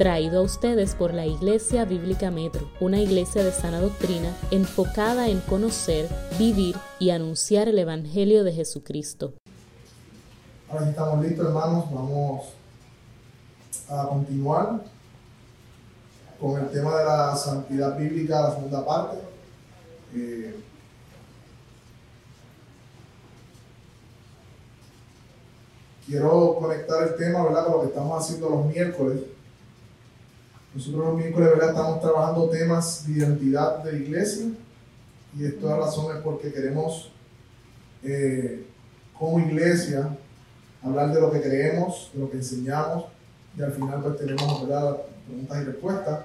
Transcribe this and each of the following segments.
traído a ustedes por la Iglesia Bíblica Metro, una iglesia de sana doctrina enfocada en conocer, vivir y anunciar el Evangelio de Jesucristo. Ahora sí estamos listos, hermanos, vamos a continuar con el tema de la santidad bíblica, la segunda parte. Eh, quiero conectar el tema, ¿verdad?, con lo que estamos haciendo los miércoles. Nosotros los miércoles, ¿verdad?, estamos trabajando temas de identidad de iglesia y esto es la razón es porque queremos, eh, como iglesia, hablar de lo que creemos, de lo que enseñamos y al final pues tenemos, ¿verdad?, preguntas y respuestas.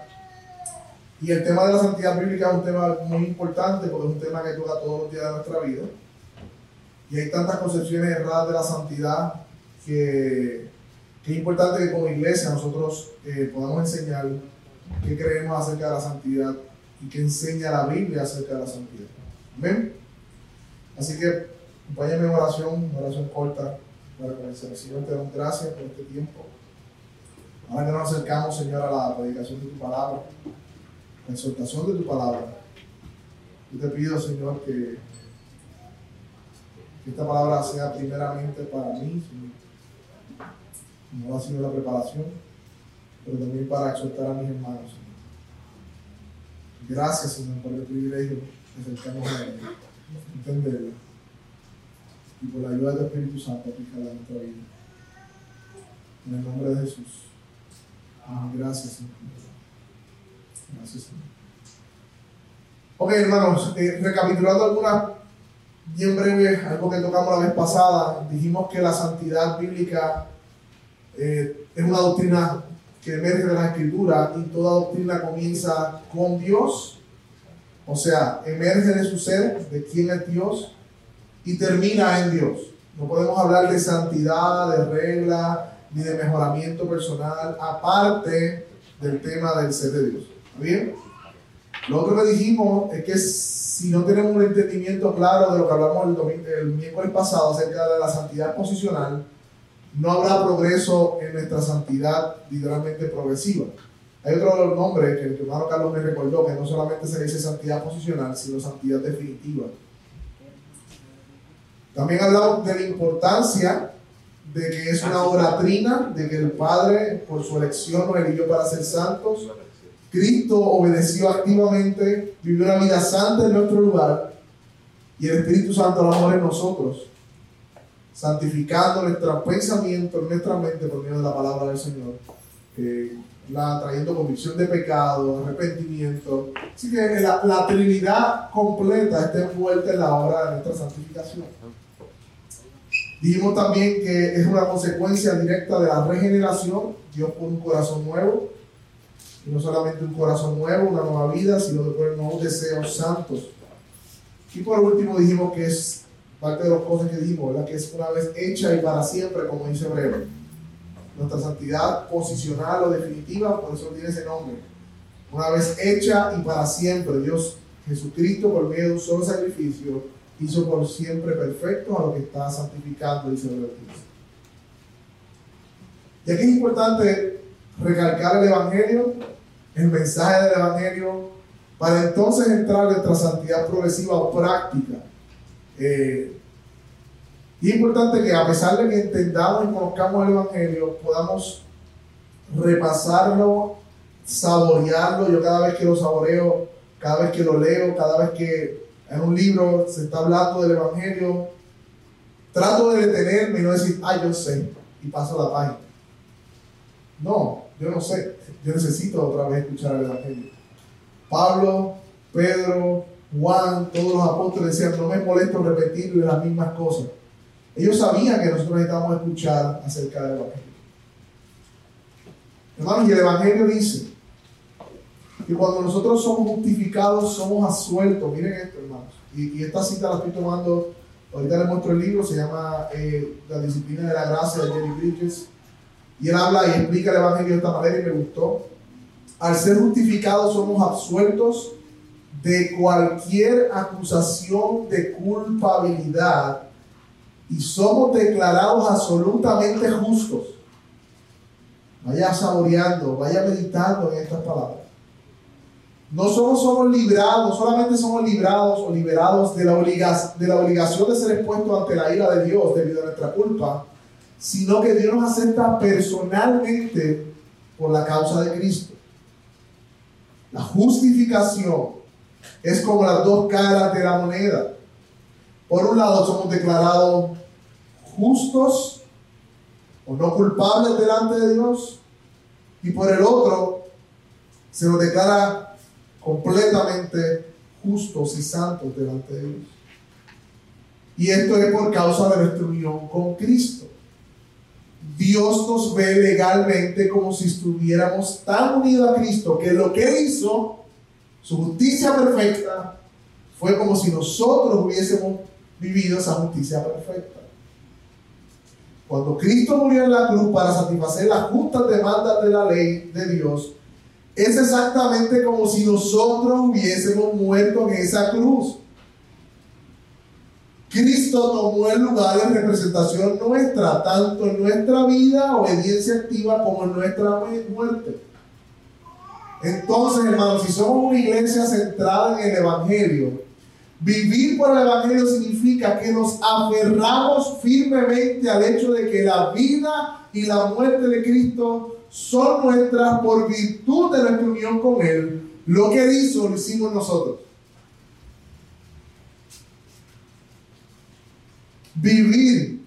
Y el tema de la santidad bíblica es un tema muy importante porque es un tema que toca todos los días de nuestra vida. Y hay tantas concepciones erradas de la santidad que es importante que como iglesia nosotros eh, podamos enseñar qué creemos acerca de la santidad y qué enseña la Biblia acerca de la santidad. Amén. Así que acompáñame en oración, una oración corta para comenzar. Señor, te damos gracias por este tiempo. Ahora que nos acercamos, Señor, a la predicación de tu palabra, la exhortación de tu palabra. Yo te pido, Señor, que, que esta palabra sea primeramente para mí, Señor no ha sido la preparación, pero también para exhortar a mis hermanos. Gracias, Señor, por el privilegio de acercarnos a Él, entenderlo, y por la ayuda del Espíritu Santo aplicarla en nuestra vida. En el nombre de Jesús. Gracias, Señor. Gracias, Señor. Ok, hermanos, eh, recapitulando algunas, bien breve, algo que tocamos la vez pasada, dijimos que la santidad bíblica eh, es una doctrina que emerge de la escritura y toda doctrina comienza con Dios, o sea, emerge de su ser, de quién es Dios, y termina en Dios. No podemos hablar de santidad, de regla, ni de mejoramiento personal, aparte del tema del ser de Dios. ¿Está bien? Lo otro que dijimos es que si no tenemos un entendimiento claro de lo que hablamos el, el miércoles pasado acerca de la santidad posicional, no habrá progreso en nuestra santidad literalmente progresiva. Hay otro nombre que el hermano Carlos me recordó, que no solamente se dice santidad posicional, sino santidad definitiva. También hablamos de la importancia de que es una obra trina, de que el Padre, por su elección, nos eligió para ser santos. Cristo obedeció activamente, vivió una vida santa en nuestro lugar, y el Espíritu Santo lo amor en nosotros santificando nuestro pensamiento, nuestra mente por medio de la palabra del Señor, la, trayendo convicción de pecado, arrepentimiento. Así que la, la, Trinidad completa está envuelta en la obra de nuestra santificación. Dijimos también que es una consecuencia directa de la regeneración. Dios pone un corazón nuevo. Y no solamente un corazón nuevo, una nueva vida, sino después nuevos deseos santos. Y por último dijimos que es parte de las cosas que dijimos, ¿verdad? que es una vez hecha y para siempre, como dice Hebreo. Nuestra santidad posicional o definitiva, por eso tiene ese nombre. Una vez hecha y para siempre, Dios Jesucristo, por medio de un solo sacrificio, hizo por siempre perfecto a lo que está santificando, dice Hebreo Y aquí es importante recalcar el Evangelio, el mensaje del Evangelio, para entonces entrar en nuestra santidad progresiva o práctica. Eh, y es importante que a pesar de que entendamos y conozcamos el Evangelio, podamos repasarlo, saborearlo. Yo cada vez que lo saboreo, cada vez que lo leo, cada vez que en un libro se está hablando del Evangelio, trato de detenerme y no decir, ah, yo sé, y paso la página. No, yo no sé. Yo necesito otra vez escuchar el Evangelio. Pablo, Pedro, Juan, todos los apóstoles decían, no me molesto repetir las mismas cosas. Ellos sabían que nosotros necesitábamos escuchar acerca del Evangelio. Hermanos, y el Evangelio dice que cuando nosotros somos justificados, somos asueltos. Miren esto, hermanos. Y, esta cita la estoy tomando, ahorita les muestro el libro, se llama eh, La disciplina de la gracia de Jerry Bridges. Y él habla y explica el Evangelio de esta manera y me gustó. Al ser justificados somos absueltos de cualquier acusación de culpabilidad y somos declarados absolutamente justos. vaya saboreando, vaya meditando en estas palabras. No solo somos librados, solamente somos librados o liberados de la, de la obligación de ser expuestos ante la ira de Dios debido a nuestra culpa, sino que Dios nos acepta personalmente por la causa de Cristo. La justificación es como las dos caras de la moneda. Por un lado somos declarados justos o no culpables delante de Dios y por el otro se nos declara completamente justos y santos delante de Dios. Y esto es por causa de nuestra unión con Cristo. Dios nos ve legalmente como si estuviéramos tan unidos a Cristo que lo que hizo, su justicia perfecta, fue como si nosotros hubiésemos vivido esa justicia perfecta. Cuando Cristo murió en la cruz para satisfacer las justas demandas de la ley de Dios, es exactamente como si nosotros hubiésemos muerto en esa cruz. Cristo tomó el lugar de representación nuestra, tanto en nuestra vida, obediencia activa, como en nuestra muerte. Entonces, hermanos, si somos una iglesia centrada en el Evangelio, vivir por el Evangelio significa que nos aferramos firmemente al hecho de que la vida y la muerte de Cristo son nuestras por virtud de nuestra unión con Él. Lo que Él hizo lo hicimos nosotros. vivir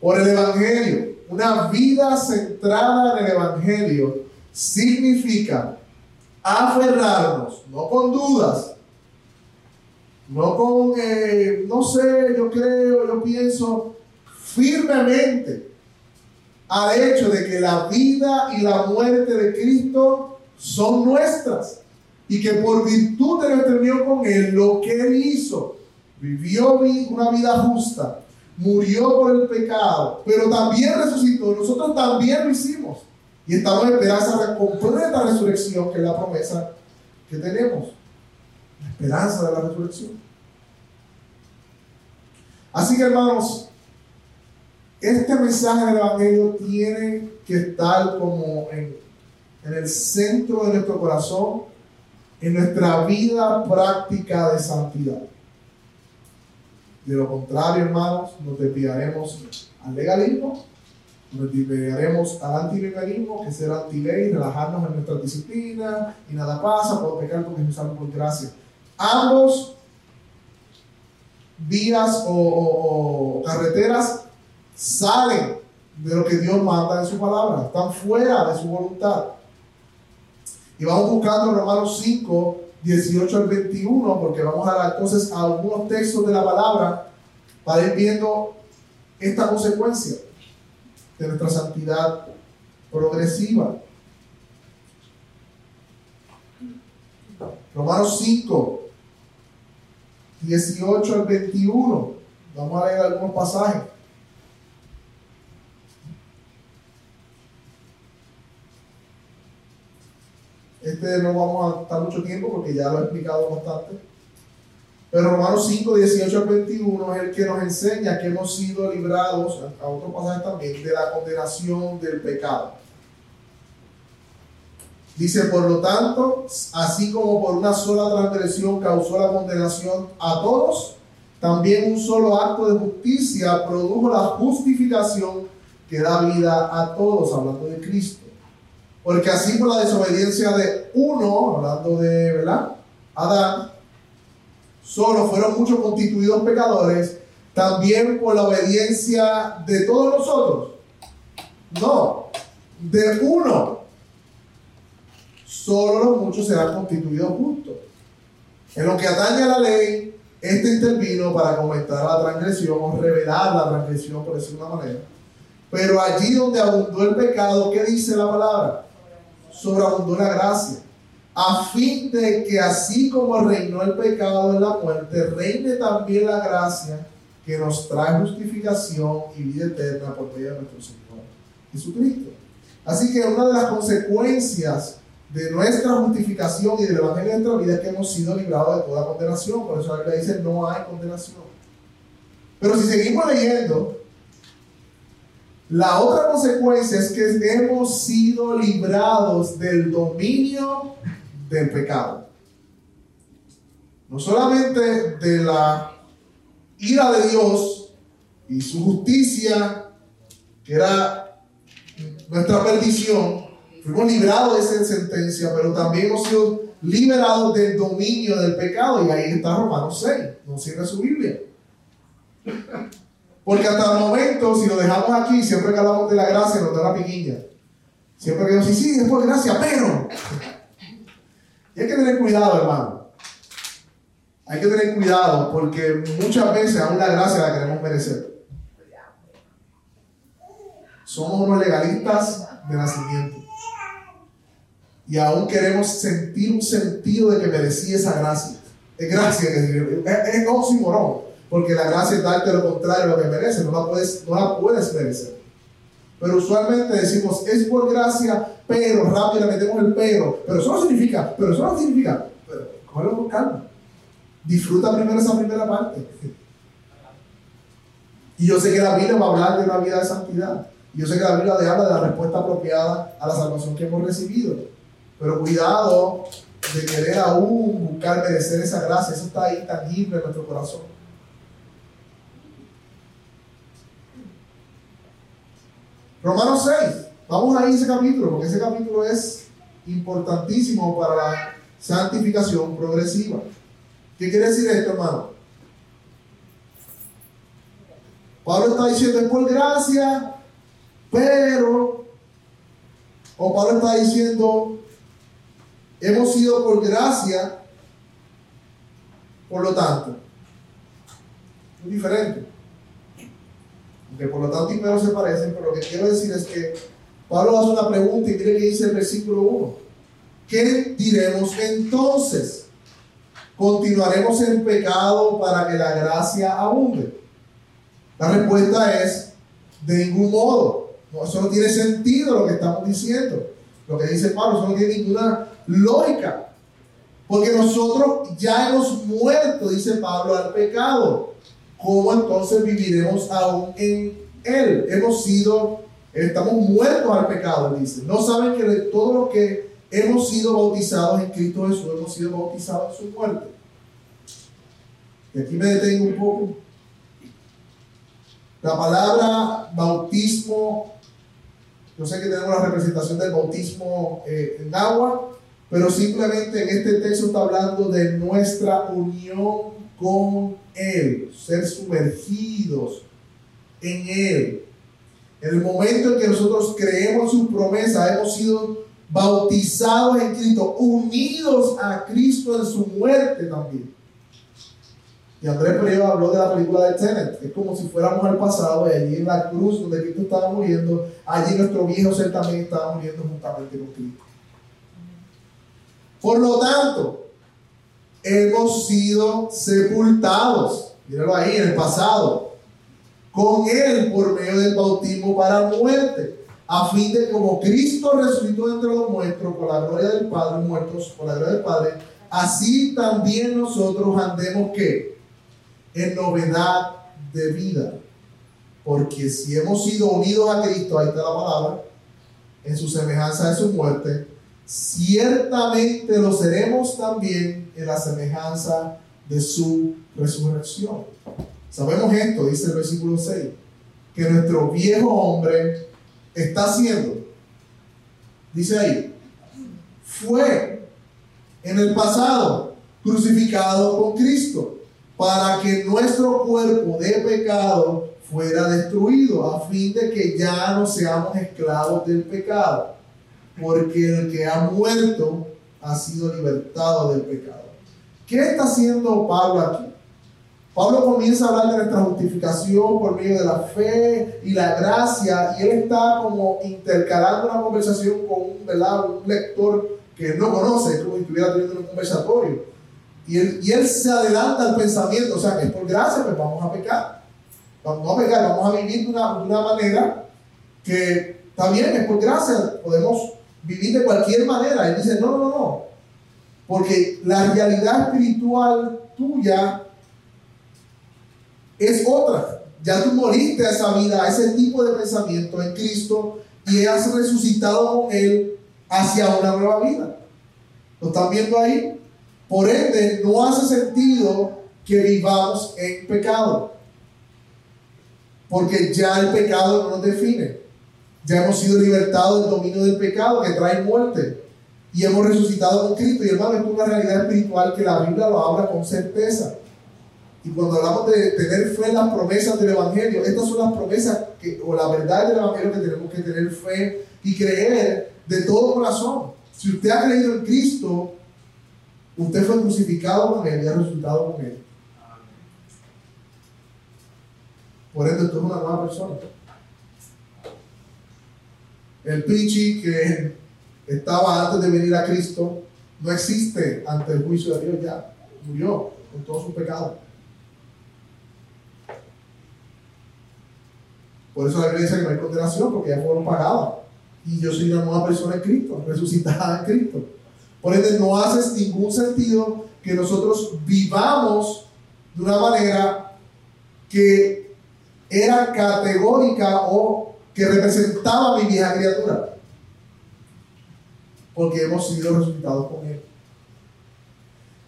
por el Evangelio, una vida centrada en el Evangelio, significa aferrarnos, no con dudas, no con, eh, no sé, yo creo, yo pienso, firmemente al hecho de que la vida y la muerte de Cristo son nuestras y que por virtud de nuestra unión con Él, lo que Él hizo, vivió una vida justa, murió por el pecado, pero también resucitó. Nosotros también lo hicimos. Y estamos en esperanza de completa resurrección, que es la promesa que tenemos. La esperanza de la resurrección. Así que hermanos, este mensaje del Evangelio tiene que estar como en, en el centro de nuestro corazón, en nuestra vida práctica de santidad. De lo contrario, hermanos, nos desviaremos al legalismo, nos desviaremos al antilegalismo, que será anti-ley, relajarnos en nuestra disciplina y nada pasa, puedo pecar porque nos salvo por gracia. Ambos vías o, carreteras salen de lo que Dios manda en su palabra, están fuera de su voluntad. Y vamos buscando Romanos 5, 18 al 21, porque vamos a dar entonces algunos textos de la palabra para ir viendo esta consecuencia de nuestra santidad progresiva. Romanos 5, 18 al 21. Vamos a leer algunos pasajes. Este no vamos a estar mucho tiempo porque ya lo he explicado bastante. Pero Romanos 5, 18 al 21 es el que nos enseña que hemos sido librados, a otro pasaje también, de la condenación del pecado. Dice, por lo tanto, así como por una sola transgresión causó la condenación a todos, también un solo acto de justicia produjo la justificación que da vida a todos, hablando de Cristo. Porque así por la desobediencia de uno, hablando de, ¿verdad? Adán, solo fueron muchos constituidos pecadores, también por la obediencia de todos nosotros. No, de uno. Solo los muchos serán constituidos justos. En lo que atañe a la ley, este intervino para comentar la transgresión o revelar la transgresión, por decirlo de una manera. Pero allí donde abundó el pecado, ¿qué dice la palabra? sobreabundó la gracia, a fin de que así como reinó el pecado en la muerte, reine también la gracia que nos trae justificación y vida eterna por medio de nuestro Señor Jesucristo. Así que una de las consecuencias de nuestra justificación y del Evangelio de nuestra vida es que hemos sido librados de toda condenación. Por eso la Biblia dice no hay condenación. Pero si seguimos leyendo, La otra consecuencia es que hemos sido librados del dominio del pecado. No solamente de la ira de Dios y su justicia, que era nuestra perdición, fuimos librados de esa sentencia, pero también hemos sido liberados del dominio del pecado. Y ahí está Romanos 6, no cierra su Biblia. Porque hasta el momento, si lo dejamos aquí, siempre que hablamos de la gracia, nos da la piquiña. Siempre que decimos, sí, sí, es por gracia, pero. Y hay que tener cuidado, hermano. Hay que tener cuidado porque muchas veces aún la gracia la queremos merecer. Somos unos legalistas de nacimiento. Y aún queremos sentir un sentido de que merecía esa gracia. Es gracia, es, es, es. Porque la gracia es darte lo contrario a lo que mereces, no la puedes, no la puedes merecer. Pero usualmente decimos, es por gracia, pero rápido le metemos el pero. Pero eso no significa, pero eso no significa. Pero cógelo con calma. Disfruta primero esa primera parte. Y yo sé que la Biblia va a hablar de una vida de santidad. Y yo sé que la Biblia habla de la respuesta apropiada a la salvación que hemos recibido. Pero cuidado de querer aún buscar merecer esa gracia. Eso está ahí tangible en nuestro corazón. Romanos 6, vamos a ese capítulo, porque ese capítulo es importantísimo para la santificación progresiva. ¿Qué quiere decir esto, hermano? Pablo está diciendo es por gracia, pero, o Pablo está diciendo, hemos sido por gracia, por lo tanto. Es diferente que por lo tanto y se parecen, pero lo que quiero decir es que Pablo hace una pregunta y mire que dice el versículo 1. ¿Qué diremos entonces? ¿Continuaremos en pecado para que la gracia abunde? La respuesta es, de ningún modo. No, eso no tiene sentido lo que estamos diciendo. Lo que dice Pablo, eso no tiene ninguna lógica. Porque nosotros ya hemos muerto, dice Pablo, al pecado. ¿Cómo entonces viviremos aún en Él? Hemos sido, estamos muertos al pecado, dice. No saben que de todo lo que hemos sido bautizados en Cristo Jesús, hemos sido bautizados en su muerte. Y aquí me detengo un poco. La palabra bautismo, yo sé que tenemos la representación del bautismo eh, en agua, pero simplemente en este texto está hablando de nuestra unión con Él, ser sumergidos en Él. En el momento en que nosotros creemos su promesa, hemos sido bautizados en Cristo, unidos a Cristo en su muerte también. Y Andrés Pereira habló de la película de Tenet. Es como si fuéramos al pasado y allí en la cruz donde Cristo estaba muriendo, allí nuestro viejo ser también estaba muriendo juntamente con Cristo. Por lo tanto, hemos sido sepultados, míralo ahí en el pasado, con Él por medio del bautismo para muerte, a fin de como Cristo resucitó entre los muertos por la gloria del Padre, muertos por la gloria del Padre, así también nosotros andemos que en novedad de vida. Porque si hemos sido unidos a Cristo, ahí está la palabra, en su semejanza de su muerte, ciertamente lo seremos también en la semejanza de su resurrección. Sabemos esto, dice el versículo 6, que nuestro viejo hombre está haciendo, dice ahí, fue en el pasado crucificado con Cristo para que nuestro cuerpo de pecado fuera destruido, a fin de que ya no seamos esclavos del pecado porque el que ha muerto ha sido libertado del pecado. ¿Qué está haciendo Pablo aquí? Pablo comienza a hablar de nuestra justificación por medio de la fe y la gracia, y él está como intercalando una conversación con un, un lector que no conoce, como si estuviera teniendo un conversatorio. Y él, y él se adelanta al pensamiento, o sea, que es por gracia, pues vamos a pecar. Vamos a pecar, vamos a vivir de una, de una manera que también es por gracia, podemos vivir de cualquier manera. Él dice, no, no, no, porque la realidad espiritual tuya es otra. Ya tú moriste a esa vida, a ese tipo de pensamiento en Cristo y has resucitado con Él hacia una nueva vida. ¿Lo están viendo ahí? Por ende, no hace sentido que vivamos en pecado. Porque ya el pecado no nos define. Ya hemos sido libertados del dominio del pecado que trae muerte. Y hemos resucitado con Cristo. Y hermano, es una realidad espiritual que la Biblia lo habla con certeza. Y cuando hablamos de tener fe en las promesas del Evangelio, estas son las promesas que, o la verdad del Evangelio que tenemos que tener fe y creer de todo corazón. Si usted ha creído en Cristo, usted fue crucificado con Él y ha resucitado con Él. Por ende, usted es una nueva persona. El Pichi que estaba antes de venir a Cristo no existe ante el juicio de Dios ya. Murió con todos sus pecados. Por eso la Biblia dice que no hay condenación, porque ya fueron pagadas. Y yo soy una nueva persona en Cristo, resucitada en Cristo. Por ende, no hace ningún sentido que nosotros vivamos de una manera que era categórica o que representaba a mi vieja criatura. Porque hemos sido resucitados con Él.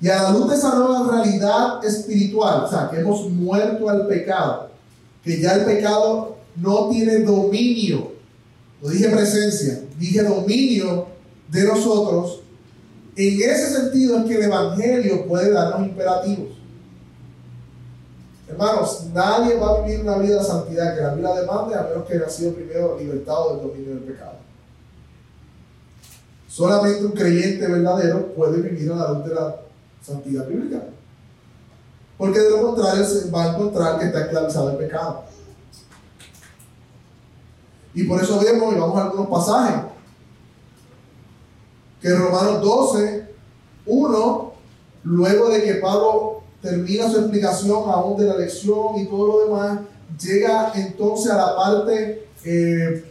Y a la luz de esa nueva realidad espiritual, o sea, que hemos muerto al pecado, que ya el pecado no tiene dominio. No dije presencia, dije dominio de nosotros. En ese sentido es que el Evangelio puede darnos imperativos. Hermanos, nadie va a vivir una vida de santidad que la Biblia demande a menos que haya sido primero libertado del dominio del pecado. Solamente un creyente verdadero puede vivir a la luz de la santidad bíblica. Porque de lo contrario se va a encontrar que está esclavizado el pecado. Y por eso vemos, y vamos a algunos pasajes, que Romanos 12, 1, luego de que Pablo termina su explicación aún de la lección y todo lo demás, llega entonces a la parte eh,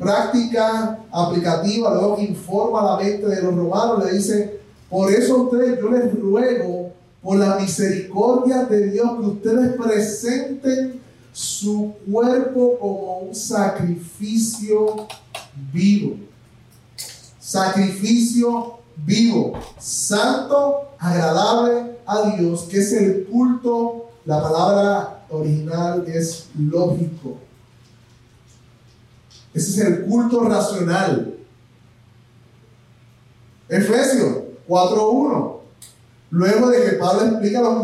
práctica, aplicativa, luego que informa la mente de los romanos, le dice, por eso ustedes, yo les ruego, por la misericordia de Dios, que ustedes presenten su cuerpo como un sacrificio vivo. Sacrificio vivo, santo, agradable a Dios, que es el culto, la palabra original es lógico. Ese es el culto racional. Efesios 4.1. Luego de que Pablo explica los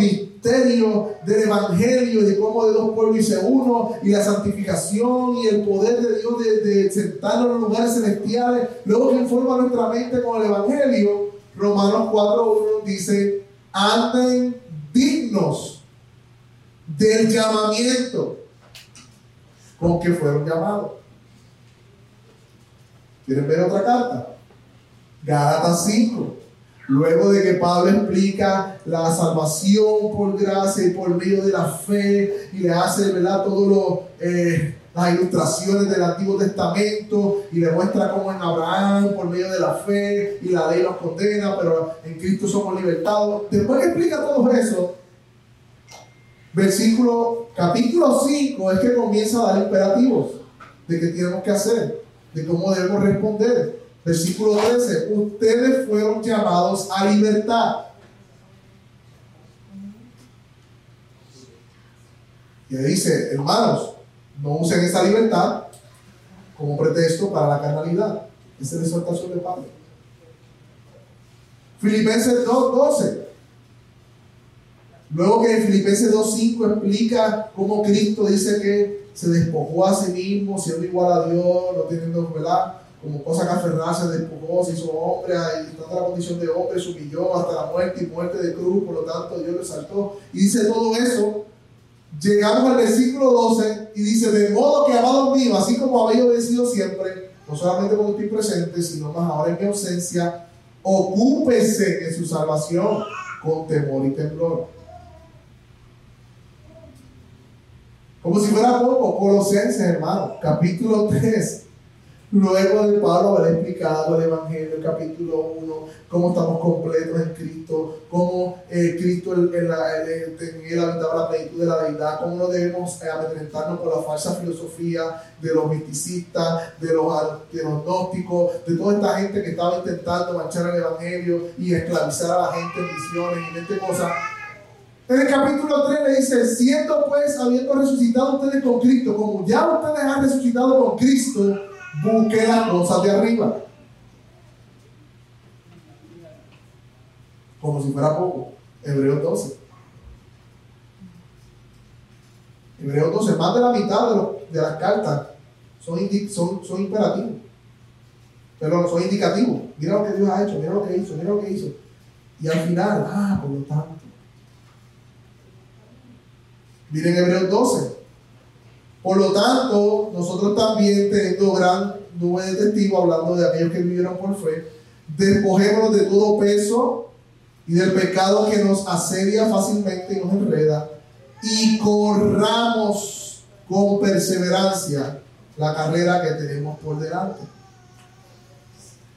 del Evangelio, de cómo de dos pueblos hice uno, y la santificación y el poder de Dios de, de sentarnos en los lugares celestiales, luego que informa nuestra mente con el Evangelio, Romanos 4.1 dice, anden dignos del llamamiento con que fueron llamados. ¿Quieren ver otra carta? Gálatas 5. Luego de que Pablo explica la salvación por gracia y por medio de la fe y le hace ¿verdad? todas eh, las ilustraciones del Antiguo Testamento y le muestra cómo en Abraham por medio de la fe y la ley nos condena, pero en Cristo somos libertados. Después que explica todo eso, versículo, capítulo 5 es que comienza a dar imperativos de qué tenemos que hacer, de cómo debemos responder. Versículo 13, ustedes fueron llamados a libertad. Y dice, hermanos, no usen esa libertad como pretexto para la carnalidad. Esa es la exhortación de Pablo. Filipenses 2.12. Luego que en Filipenses 2.5 explica cómo Cristo dice que se despojó a sí mismo, siendo igual a Dios, no teniendo, ¿verdad? como cosa que aferrarse, despojó, se hizo hombre, y la condición de hombre, se humilló hasta la muerte y muerte de cruz, por lo tanto Dios lo exaltó. Y dice todo eso, llegamos al versículo 12 y dice, de modo que, amado mío, así como habéis obedecido siempre, no solamente cuando estoy presente, sino más ahora en mi ausencia, ocúpese en su salvación con temor y temblor. Como si fuera poco, Colosenses, hermano, capítulo 3 Luego de Pablo haber explicado el Evangelio, capítulo 1, cómo estamos completos en Cristo, cómo eh, Cristo la, en, él habitaba la plenitud de la deidad, cómo no debemos eh, amedrentarnos por la falsa filosofía de los misticistas, de los, de los gnósticos, de toda esta gente que estaba intentando manchar el Evangelio y esclavizar a la gente en misiones y en este cosa. En el capítulo 3 le dice, siendo pues, habiendo resucitado ustedes con Cristo, como ya ustedes han resucitado con Cristo, busque las cosas de arriba. Como si fuera poco. Hebreos 12. Hebreos 12, más de la mitad de, las cartas son, son imperativos. Pero son indicativos. Mira lo que Dios ha hecho, mira lo que hizo, mira lo que hizo. Y al final, ah, por lo tanto. Miren Hebreos 12. Por lo tanto, nosotros también, teniendo gran nube de testigos, hablando de aquellos que vivieron por fe, despojémonos de todo peso y del pecado que nos asedia fácilmente y nos enreda, y corramos con perseverancia la carrera que tenemos por delante.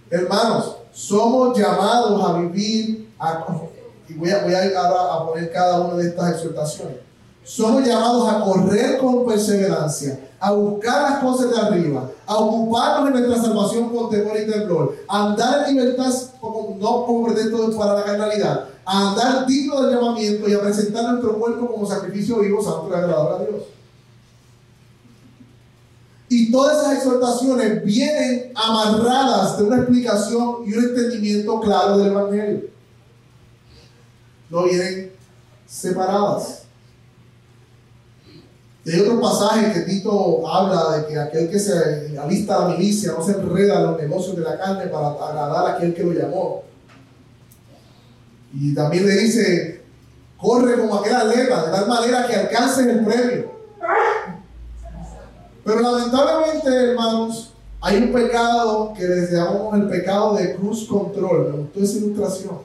Hermanos, somos llamados a vivir, y voy a, voy a, a poner cada una de estas exhortaciones somos llamados a correr con perseverancia, a buscar las cosas de arriba, a ocuparnos en nuestra salvación con temor y temblor, a andar en libertad, no como pretexto para la carnalidad, a andar digno del llamamiento y a presentar nuestro cuerpo como sacrificio vivo, santo y agradable a Dios. Y todas esas exhortaciones vienen amarradas de una explicación y un entendimiento claro del Evangelio. No vienen separadas. Hay otro pasaje que Tito habla de que aquel que se alista a la milicia no se enreda en los negocios de la carne para agradar a aquel que lo llamó. Y también le dice, corre como aquel atleta, de tal manera que alcances el premio. Pero lamentablemente, hermanos, hay un pecado que les llamamos el pecado de cruz control. Me gustó esa ilustración.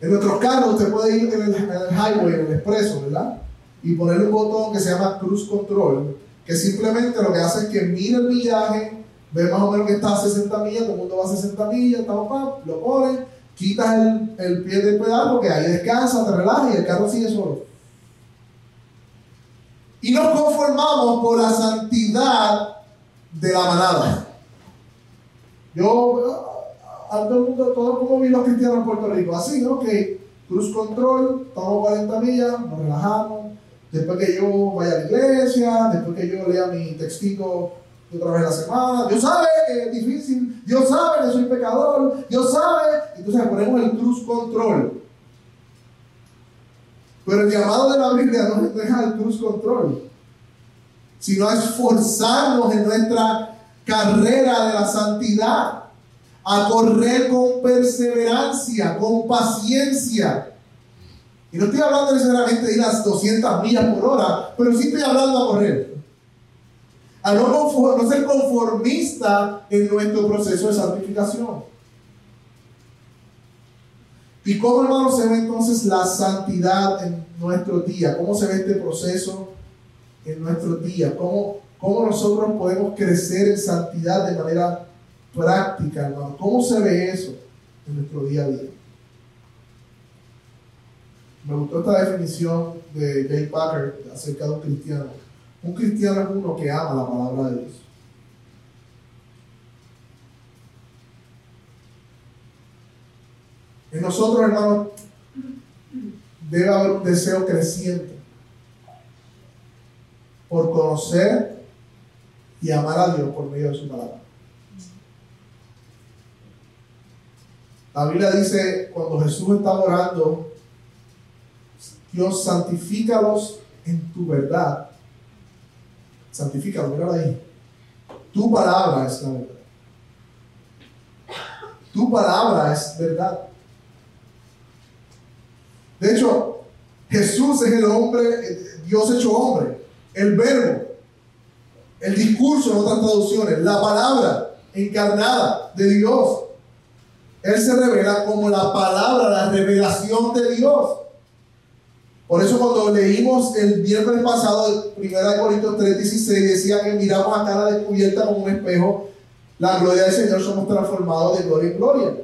En nuestros carros usted puede ir en el highway, en el expreso, ¿verdad? Y ponerle un botón que se llama Cruise Control, que simplemente lo que hace es que mira el millaje, ve más o menos que está a 60 millas, todo el mundo va a 60 millas, está, lo pone, quitas el, el pie del pedal porque ahí descansa, te relajas y el carro sigue solo. Y nos conformamos por la santidad de la manada. Yo, a todo el mundo, todo como vi los cristianos en Puerto Rico, así, ¿no? Que cruz control, estamos 40 millas, nos relajamos, después que yo vaya a la iglesia, después que yo lea mi textito otra vez a la semana, Dios sabe que es difícil, Dios sabe que soy pecador, Dios sabe, entonces ponemos el cruz control. Pero el llamado de la Biblia no es dejar el cruz control, sino a esforzarnos en nuestra carrera de la santidad, a correr con perseverancia, con paciencia, y no estoy hablando necesariamente de ir a 200 millas por hora, pero sí estoy hablando a correr. A no, ser conformista en nuestro proceso de santificación. ¿Y cómo, hermano, se ve entonces la santidad en nuestro día? ¿Cómo se ve este proceso en nuestro día? ¿Cómo, cómo nosotros podemos crecer en santidad de manera práctica, hermano? ¿Cómo se ve eso en nuestro día a día? Me gustó esta definición de Jay Packer acerca de un cristiano. Un cristiano es uno que ama la palabra de Dios. En nosotros, hermanos, debe haber un deseo creciente por conocer y amar a Dios por medio de su palabra. La Biblia dice, cuando Jesús estaba orando Dios, santifícalos en tu verdad. Santifícalos, mira ahí. Tu palabra es la verdad. Tu palabra es verdad. De hecho, Jesús es el hombre, Dios hecho hombre, el verbo, el discurso en otras traducciones, la palabra encarnada de Dios. Él se revela como la palabra, la revelación de Dios. Por eso cuando leímos el miércoles pasado, 1 Corintios 3:16, decía que miramos a cara descubierta como un espejo, la gloria del Señor somos transformados de gloria en gloria.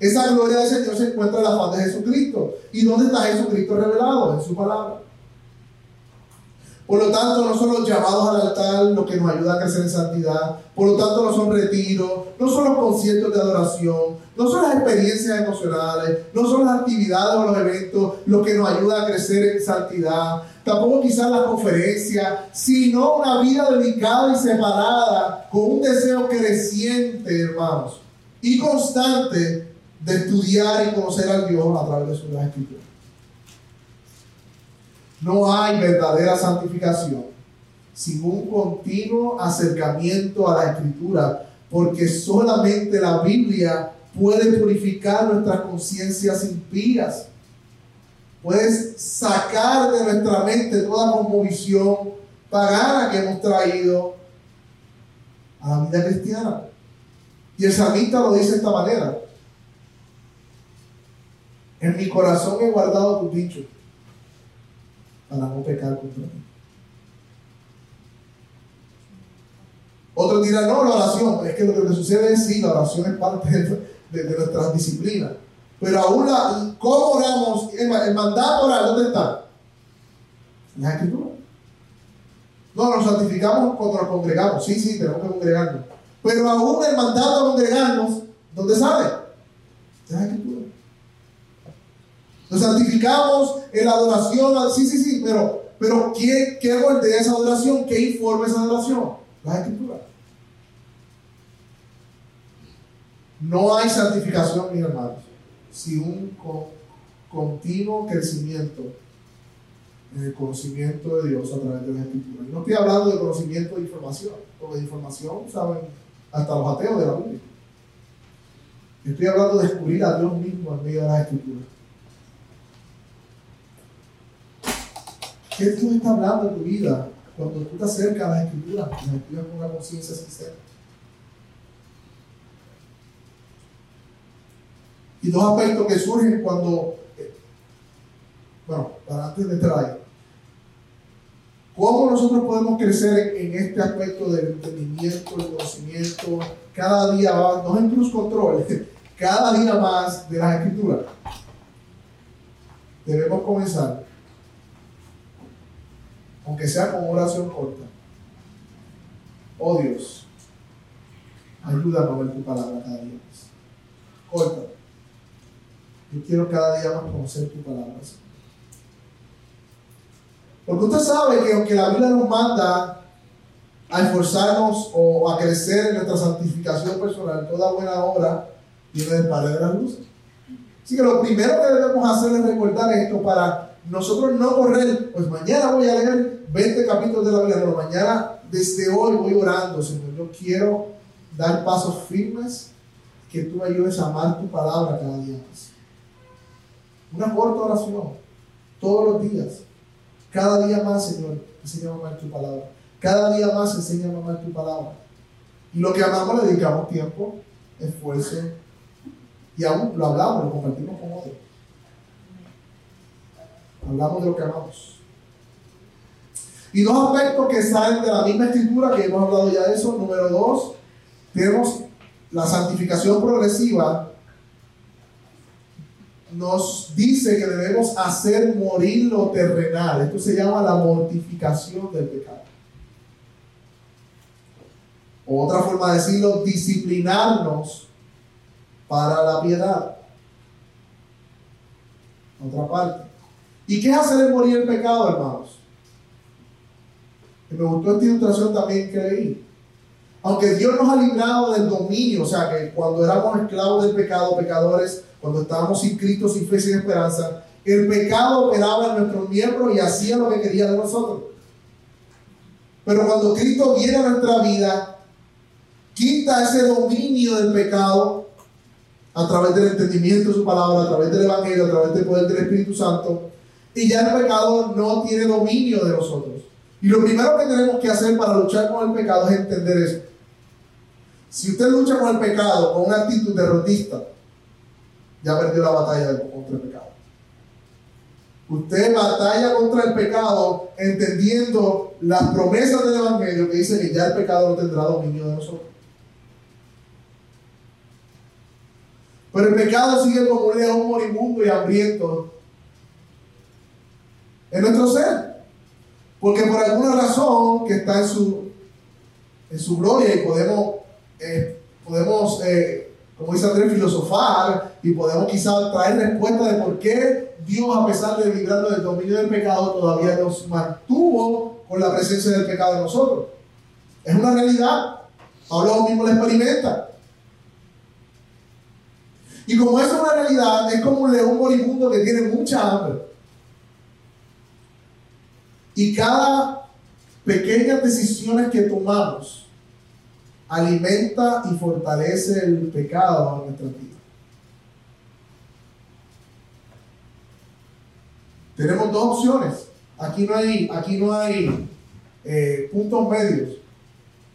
Esa gloria del Señor se encuentra en la faz de Jesucristo. ¿Y dónde está Jesucristo revelado? En su palabra. Por lo tanto, no son los llamados al altar los que nos ayudan a crecer en santidad. Por lo tanto, no son retiros, no son los conciertos de adoración, no son las experiencias emocionales, no son las actividades o los eventos los que nos ayudan a crecer en santidad. Tampoco quizás las conferencias, sino una vida dedicada y separada con un deseo creciente, hermanos, y constante de estudiar y conocer al Dios a través de sus escrituras. No hay verdadera santificación sin un continuo acercamiento a la escritura, porque solamente la Biblia puede purificar nuestras conciencias impías. Puedes sacar de nuestra mente toda conmovisión pagana que hemos traído a la vida cristiana. Y el salmista lo dice de esta manera. En mi corazón he guardado tus dichos para no pecar contra ti. Otros dirán, no, la oración, es que lo que sucede es sí, la oración es parte de, de, nuestras disciplinas. Pero aún la, ¿cómo oramos? El, mandato orar, ¿dónde está? En la escritura. No, nos santificamos cuando nos congregamos. Sí, sí, tenemos que congregarnos. Pero aún el mandato de congregarnos, ¿dónde sale? En la escritura. Nos santificamos en la adoración. Sí, sí, sí, pero, pero ¿qué, qué de esa adoración? ¿Qué informa esa adoración? La escritura. No hay santificación, mis hermanos, sin un continuo crecimiento en el conocimiento de Dios a través de la escritura. Y no estoy hablando de conocimiento de información, porque de información saben hasta los ateos de la Biblia. Estoy hablando de descubrir a Dios mismo en medio de las escrituras. ¿Qué Dios está hablando en tu vida cuando tú te acercas a las escrituras las escribas con una conciencia sincera? Y dos aspectos que surgen cuando, eh, bueno, para antes de entrar ahí. ¿Cómo nosotros podemos crecer en, este aspecto del entendimiento, del conocimiento, cada día más, no en cruz control, cada día más de las escrituras? Debemos comenzar aunque sea con oración corta. Oh Dios, ayúdame a ver tu palabra cada día más. Corta. Yo quiero cada día más conocer tu palabra. Porque usted sabe que aunque la Biblia nos manda a esforzarnos o a crecer en nuestra santificación personal, toda buena obra viene del Padre de la Luz. Así que lo primero que debemos hacer es recordar esto para nosotros no correr, pues mañana voy a leer 20 capítulos de la Biblia, pero mañana desde hoy voy orando, Señor. Yo quiero dar pasos firmes, que tú me ayudes a amar tu palabra cada día más. Una corta oración, todos los días. Cada día más, Señor, enséñame a amar tu palabra. Cada día más enséñame a amar tu palabra. Y lo que amamos le dedicamos tiempo, esfuerzo, y aún lo hablamos, lo compartimos con otros. Hablamos de lo que amamos. Y dos aspectos que salen de la misma escritura, que hemos hablado ya de eso. Número dos, tenemos la santificación progresiva. Nos dice que debemos hacer morir lo terrenal. Esto se llama la mortificación del pecado. Otra forma de decirlo, disciplinarnos para la piedad. Otra parte. ¿Y qué es hacer morir el pecado, hermanos? Me gustó esta ilustración también que leí. Aunque Dios nos ha librado del dominio, o sea que cuando éramos esclavos del pecado, pecadores, cuando estábamos inscritos sin fe, sin esperanza, el pecado operaba en nuestros miembros y hacía lo que quería de nosotros. Pero cuando Cristo viene a nuestra vida, quita ese dominio del pecado a través del entendimiento de su palabra, a través del Evangelio, a través del poder del Espíritu Santo, y ya el pecado no tiene dominio de nosotros. Y lo primero que tenemos que hacer para luchar con el pecado es entender eso. Si usted lucha con el pecado con una actitud derrotista, ya perdió la batalla contra el pecado. Usted batalla contra el pecado entendiendo las promesas del Evangelio que dice que ya el pecado no tendrá dominio de nosotros. Pero el pecado sigue como un león moribundo y hambriento en nuestro ser. Porque por alguna razón que está en su, en su gloria y podemos, eh, podemos eh, como dice Andrés, filosofar y podemos quizás traer respuesta de por qué Dios, a pesar de librarnos del dominio del pecado, todavía nos mantuvo con la presencia del pecado en nosotros. Es una realidad. Pablo mismo la experimenta. Y como es una realidad, es como un león moribundo que tiene mucha hambre. Y cada pequeñas decisiones que tomamos alimenta y fortalece el pecado en nuestra vida. Tenemos dos opciones. Aquí no hay, aquí no hay eh, puntos medios.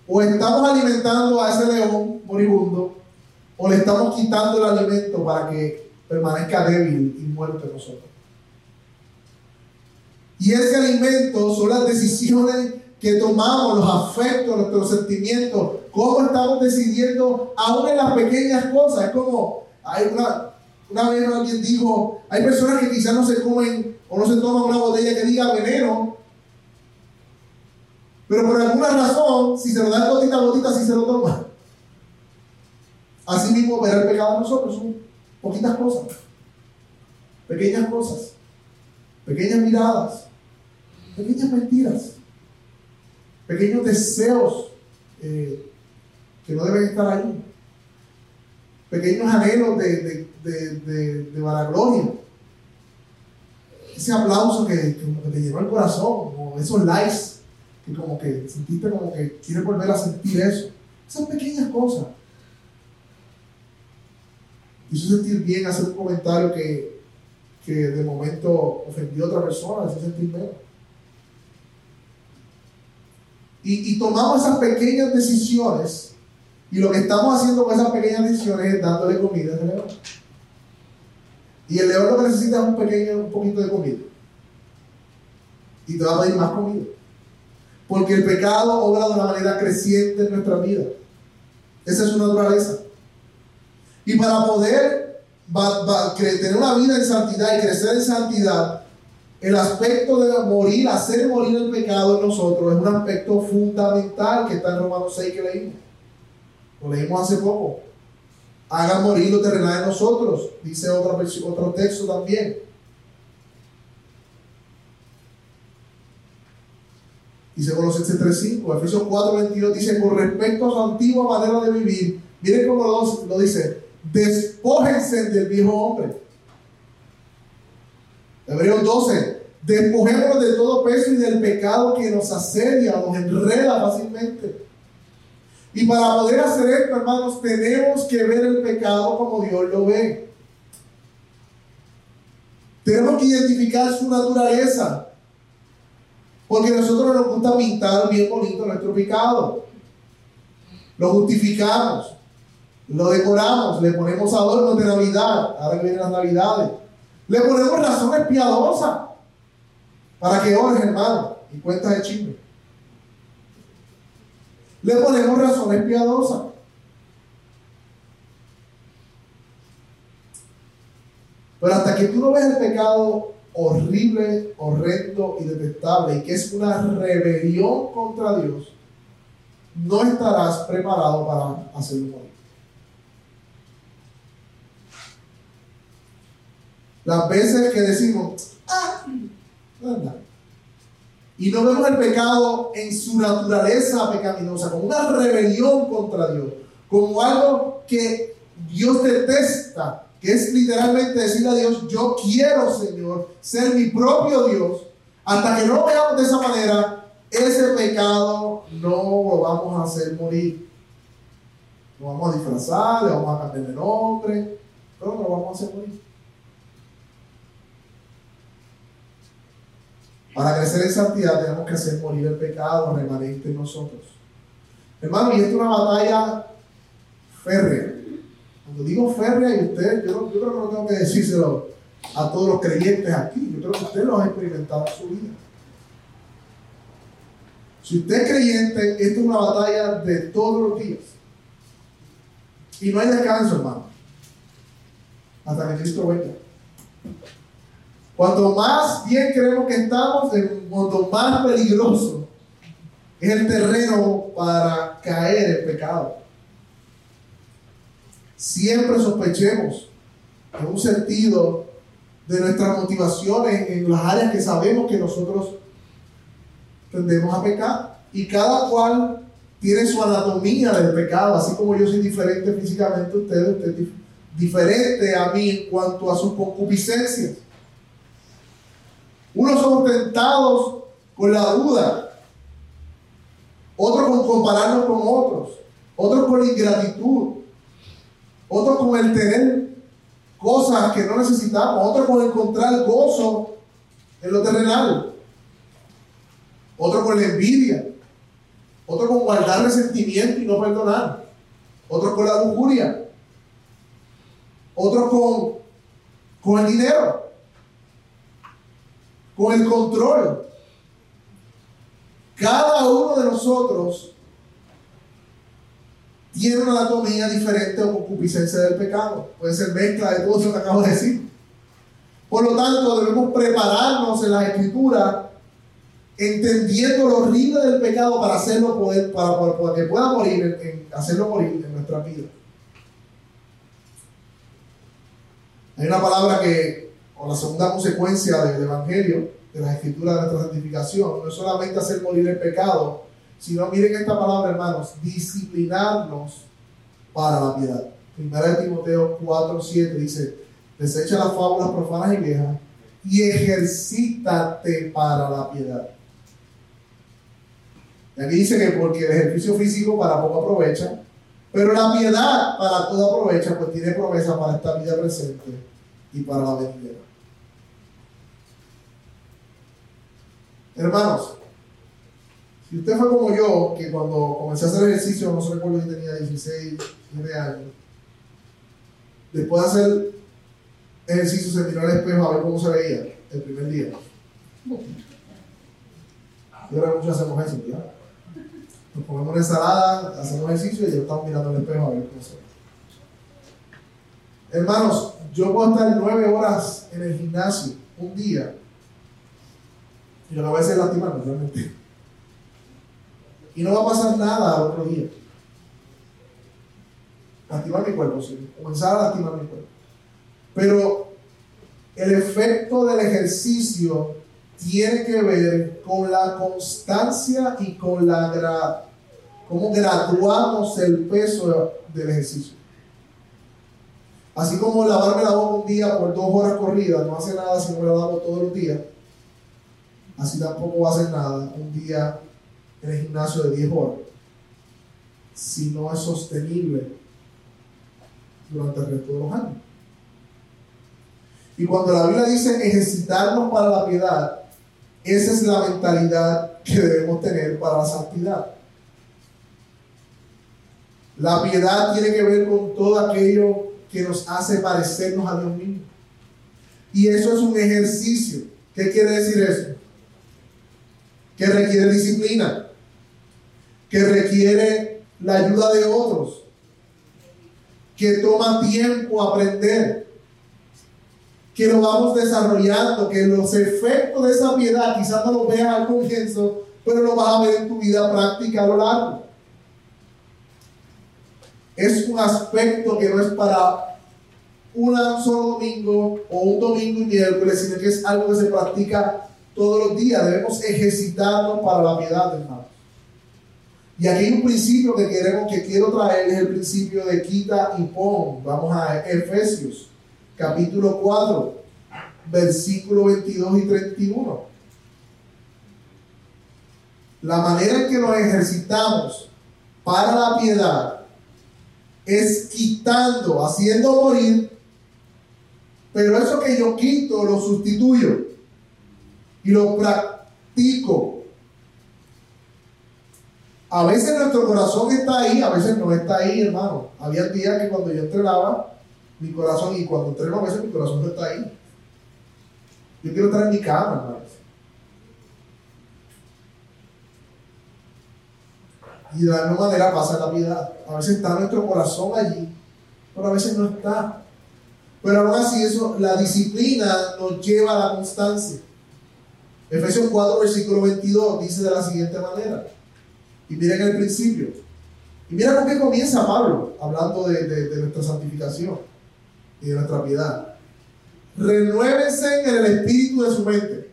O estamos alimentando a ese león moribundo, o le estamos quitando el alimento para que permanezca débil y muerto en nosotros. Y ese alimento son las decisiones que tomamos, los afectos, nuestros sentimientos, cómo estamos decidiendo aún en las pequeñas cosas. Es como, hay una, una vez alguien dijo, hay personas que quizás no se comen o no se toman una botella que diga veneno, pero por alguna razón, si se lo dan gotita a gotita, sí se lo toma. Así mismo ver el pecado de nosotros son poquitas cosas, pequeñas cosas, pequeñas miradas, pequeñas mentiras, pequeños deseos eh, que no deben estar ahí, pequeños anhelos de, de, de, de vanagloria, ese aplauso que, como que te llenó el corazón, o esos likes que como que sentiste como que quieres volver a sentir eso. Esas pequeñas cosas. Hizo sentir bien hacer un comentario que, que de momento ofendió a otra persona, hizo sentir menos. Y, tomamos esas pequeñas decisiones y lo que estamos haciendo con esas pequeñas decisiones es dándole comida al león. Y el león lo que necesita es un pequeño, un poquito de comida. Y te va a pedir más comida. Porque el pecado obra de una manera creciente en nuestra vida. Esa es su naturaleza. Y para poder tener una vida en santidad y crecer en santidad, el aspecto de morir, hacer morir el pecado en nosotros, es un aspecto fundamental que está en Romanos 6 que leímos. Lo leímos hace poco. Haga morir lo terrenal en nosotros, dice otra, otro texto también. Dice Colosenses 3.5, Efesios 4.22 dice, con respecto a su antigua manera de vivir, miren cómo lo, lo dice, despójense del viejo hombre Hebreos 12. Despojémonos de todo peso y del pecado que nos asedia, nos enreda fácilmente. Y para poder hacer esto, hermanos, tenemos que ver el pecado como Dios lo ve. Tenemos que identificar su naturaleza. Porque nosotros nos gusta pintar bien bonito nuestro pecado. Lo justificamos. Lo decoramos. Le ponemos adornos de Navidad. Ahora vienen las Navidades. Le ponemos razones piadosas para que ores, hermano, y cuentas de chisme. Le ponemos razones piadosas. Pero hasta que tú no ves el pecado horrible, horrendo y detestable, y que es una rebelión contra Dios, no estarás preparado para hacerlo morir. Las veces que decimos, ah, Y no vemos el pecado en su naturaleza pecaminosa, como una rebelión contra Dios, como algo que Dios detesta, que es literalmente decirle a Dios, yo quiero, Señor, ser mi propio Dios. Hasta que no lo veamos de esa manera, ese pecado no lo vamos a hacer morir. Lo vamos a disfrazar, le vamos a cambiar de nombre, pero no lo vamos a hacer morir. Para crecer en santidad tenemos que hacer morir el pecado remanente en nosotros. Hermano, y esto es una batalla férrea. Cuando digo férrea, y usted, yo, creo que no tengo que decírselo a todos los creyentes aquí. Yo creo que usted lo ha experimentado en su vida. Si usted es creyente, esto es una batalla de todos los días. Y no hay descanso, hermano. Hasta que Cristo venga. Cuanto más bien creemos que estamos, cuanto más peligroso es el terreno para caer en pecado. Siempre sospechemos en un sentido de nuestras motivaciones en las áreas que sabemos que nosotros tendemos a pecar. Y cada cual tiene su anatomía del pecado, así como yo soy diferente físicamente a ustedes, usted es diferente a mí en cuanto a sus concupiscencias. Unos son tentados con la duda, otros con compararnos con otros, otros con la ingratitud, otros con el tener cosas que no necesitamos, otros con encontrar gozo en lo terrenal, otros con la envidia, otros con guardar resentimiento y no perdonar, otros con la lujuria, otros con, con el dinero con el control. Cada uno de nosotros tiene una anatomía diferente o concupiscencia del pecado. Puede ser mezcla de todo eso que acabo de decir. Por lo tanto, debemos prepararnos en la escritura entendiendo lo horrible del pecado para hacerlo poder, para, que pueda morir, hacerlo morir en nuestra vida. Hay una palabra que o la segunda consecuencia del Evangelio, de la escritura de nuestra santificación, no es solamente hacer morir el pecado, sino miren esta palabra, hermanos, disciplinarnos para la piedad. Primera de Timoteo 4, 7 dice, desecha las fábulas profanas y viejas y ejercítate para la piedad. Y aquí dice que porque el ejercicio físico para poco aprovecha, pero la piedad para todo aprovecha, pues tiene promesa para esta vida presente y para la venidera. Hermanos, si usted fue como yo, que cuando comencé a hacer ejercicio, no se recuerdo si tenía 16, 9 años, después de hacer ejercicio se miró al espejo a ver cómo se veía el primer día. Y ahora muchos hacemos eso, ¿verdad? Nos ponemos una ensalada, hacemos ejercicio y ya estamos mirando al espejo a ver cómo se ve. Hermanos, yo puedo estar nueve horas en el gimnasio un día yo no voy a hacer lastimarme realmente. Y no va a pasar nada al otro día. Lastimar mi cuerpo, sí. Comenzar a lastimar mi cuerpo. Pero el efecto del ejercicio tiene que ver con la constancia y con la gra cómo graduamos el peso del ejercicio. Así como lavarme la boca un día por dos horas corridas no hace nada si no me la lavo todos los días Así tampoco hacer nada un día en el gimnasio de 10 horas si no es sostenible durante el resto de los años. Y cuando la Biblia dice ejercitarnos para la piedad, esa es la mentalidad que debemos tener para la santidad. La piedad tiene que ver con todo aquello que nos hace parecernos a Dios mismo. Y eso es un ejercicio. ¿Qué quiere decir eso? Que requiere disciplina, que requiere la ayuda de otros, que toma tiempo aprender, que lo vamos desarrollando, que los efectos de esa piedad quizás no los veas al comienzo, pero lo vas a ver en tu vida práctica a lo largo. Es un aspecto que no es para un solo domingo o un domingo y miércoles, sino que es algo que se practica todos los días. Debemos ejercitarnos para la piedad, hermano. Y aquí hay un principio que queremos, que quiero traer, es el principio de quita y pon. Vamos a Efesios, capítulo 4, versículo 22 y 31. La manera en que nos ejercitamos para la piedad es quitando, haciendo morir, pero eso que yo quito lo sustituyo y lo practico. A veces nuestro corazón está ahí, a veces no está ahí, hermano. Había días que cuando yo entrenaba, mi corazón, y cuando entreno a veces mi corazón no está ahí. Yo quiero estar en mi cama, hermanos. Y de la misma manera pasa la piedad. A veces está nuestro corazón allí, pero a veces no está. Pero aún así, eso, la disciplina nos lleva a la constancia. Efesios 4, versículo 22 dice de la siguiente manera. Y miren el principio. Y mira con qué comienza Pablo, hablando de, nuestra santificación y de nuestra piedad. Renuévense en el espíritu de su mente.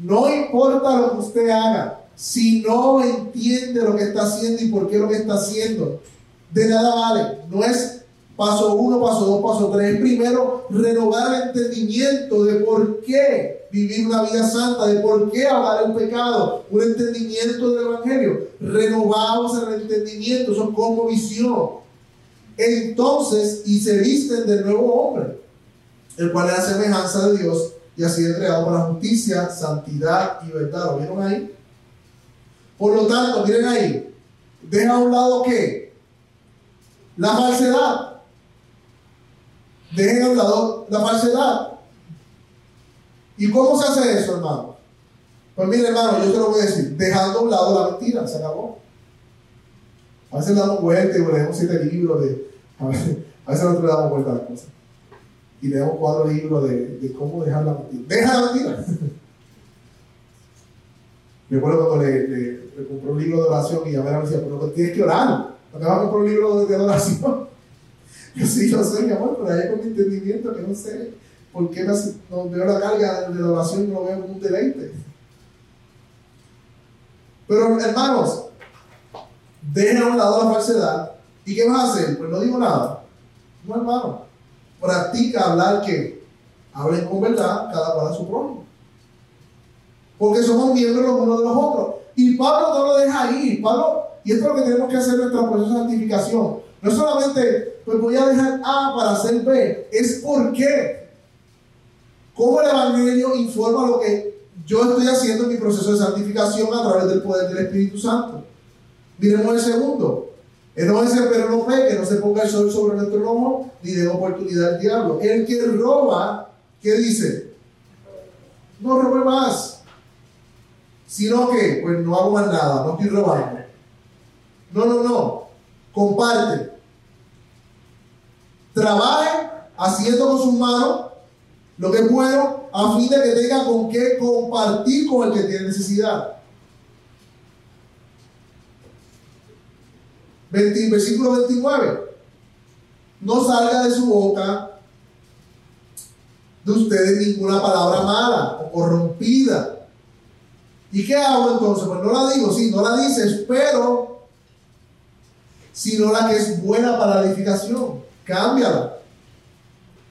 No importa lo que usted haga, si no entiende lo que está haciendo y por qué lo que está haciendo, de nada vale. No es paso uno, paso dos, paso tres. Primero, renovar el entendimiento de por qué vivir una vida santa, de por qué hablar el pecado, un entendimiento del Evangelio. Renovamos el entendimiento, eso como visión. Entonces, y se visten del nuevo hombre, el cual es la semejanza de Dios y así entregado para justicia, santidad y verdad. ¿Lo vieron ahí? Por lo tanto, miren ahí, deja a un lado qué? La falsedad. Dejen a un lado la falsedad. ¿Y cómo se hace eso, hermano? Pues mire, hermano, yo te lo voy a decir, dejando a un lado la mentira, se acabó. A veces damos vuelta y leemos siete libros de. A veces, nosotros le damos vuelta a las cosas. Y leemos cuatro libros de, de cómo dejar la mentira. Deja la mentira. Me acuerdo cuando le, le, compré un libro de oración y a ver, me decía, pero tienes que orar. ¿Para vas a comprar un libro de, oración? Yo sí, yo sé, mi amor, pero hay con mi entendimiento que no sé por qué no, veo la carga de la oración y no veo como un deleite. Pero hermanos, dejen a un lado la falsedad. ¿Y qué vas a hacer? Pues no digo nada. No, hermano. Practica hablar que hablen con verdad cada cual a su prójimo. Porque somos miembros los unos de los otros. Y Pablo no lo deja ahí. Pablo, y esto es lo que tenemos que hacer en nuestro proceso de santificación. No solamente, pues voy a dejar A para hacer B, es por qué. Cómo el Evangelio informa lo que yo estoy haciendo en mi proceso de santificación a través del poder del Espíritu Santo. Miremos el segundo. Dice, pero no pegue, no se ponga el sol sobre nuestro lomo, ni dé oportunidad al diablo. El que roba, ¿qué dice? No robe más. Sino que, pues no hago más nada, no estoy robando. No, no, no. Comparte. Trabaje haciendo con sus manos lo que bueno a fin de que tenga con qué compartir con el que tiene necesidad. versículo 29. No salga de su boca de ustedes ninguna palabra mala o corrompida ¿Y qué hago entonces? Pues no la digo, sí, no la dices, pero sino la que es buena para la edificación. Cámbiala.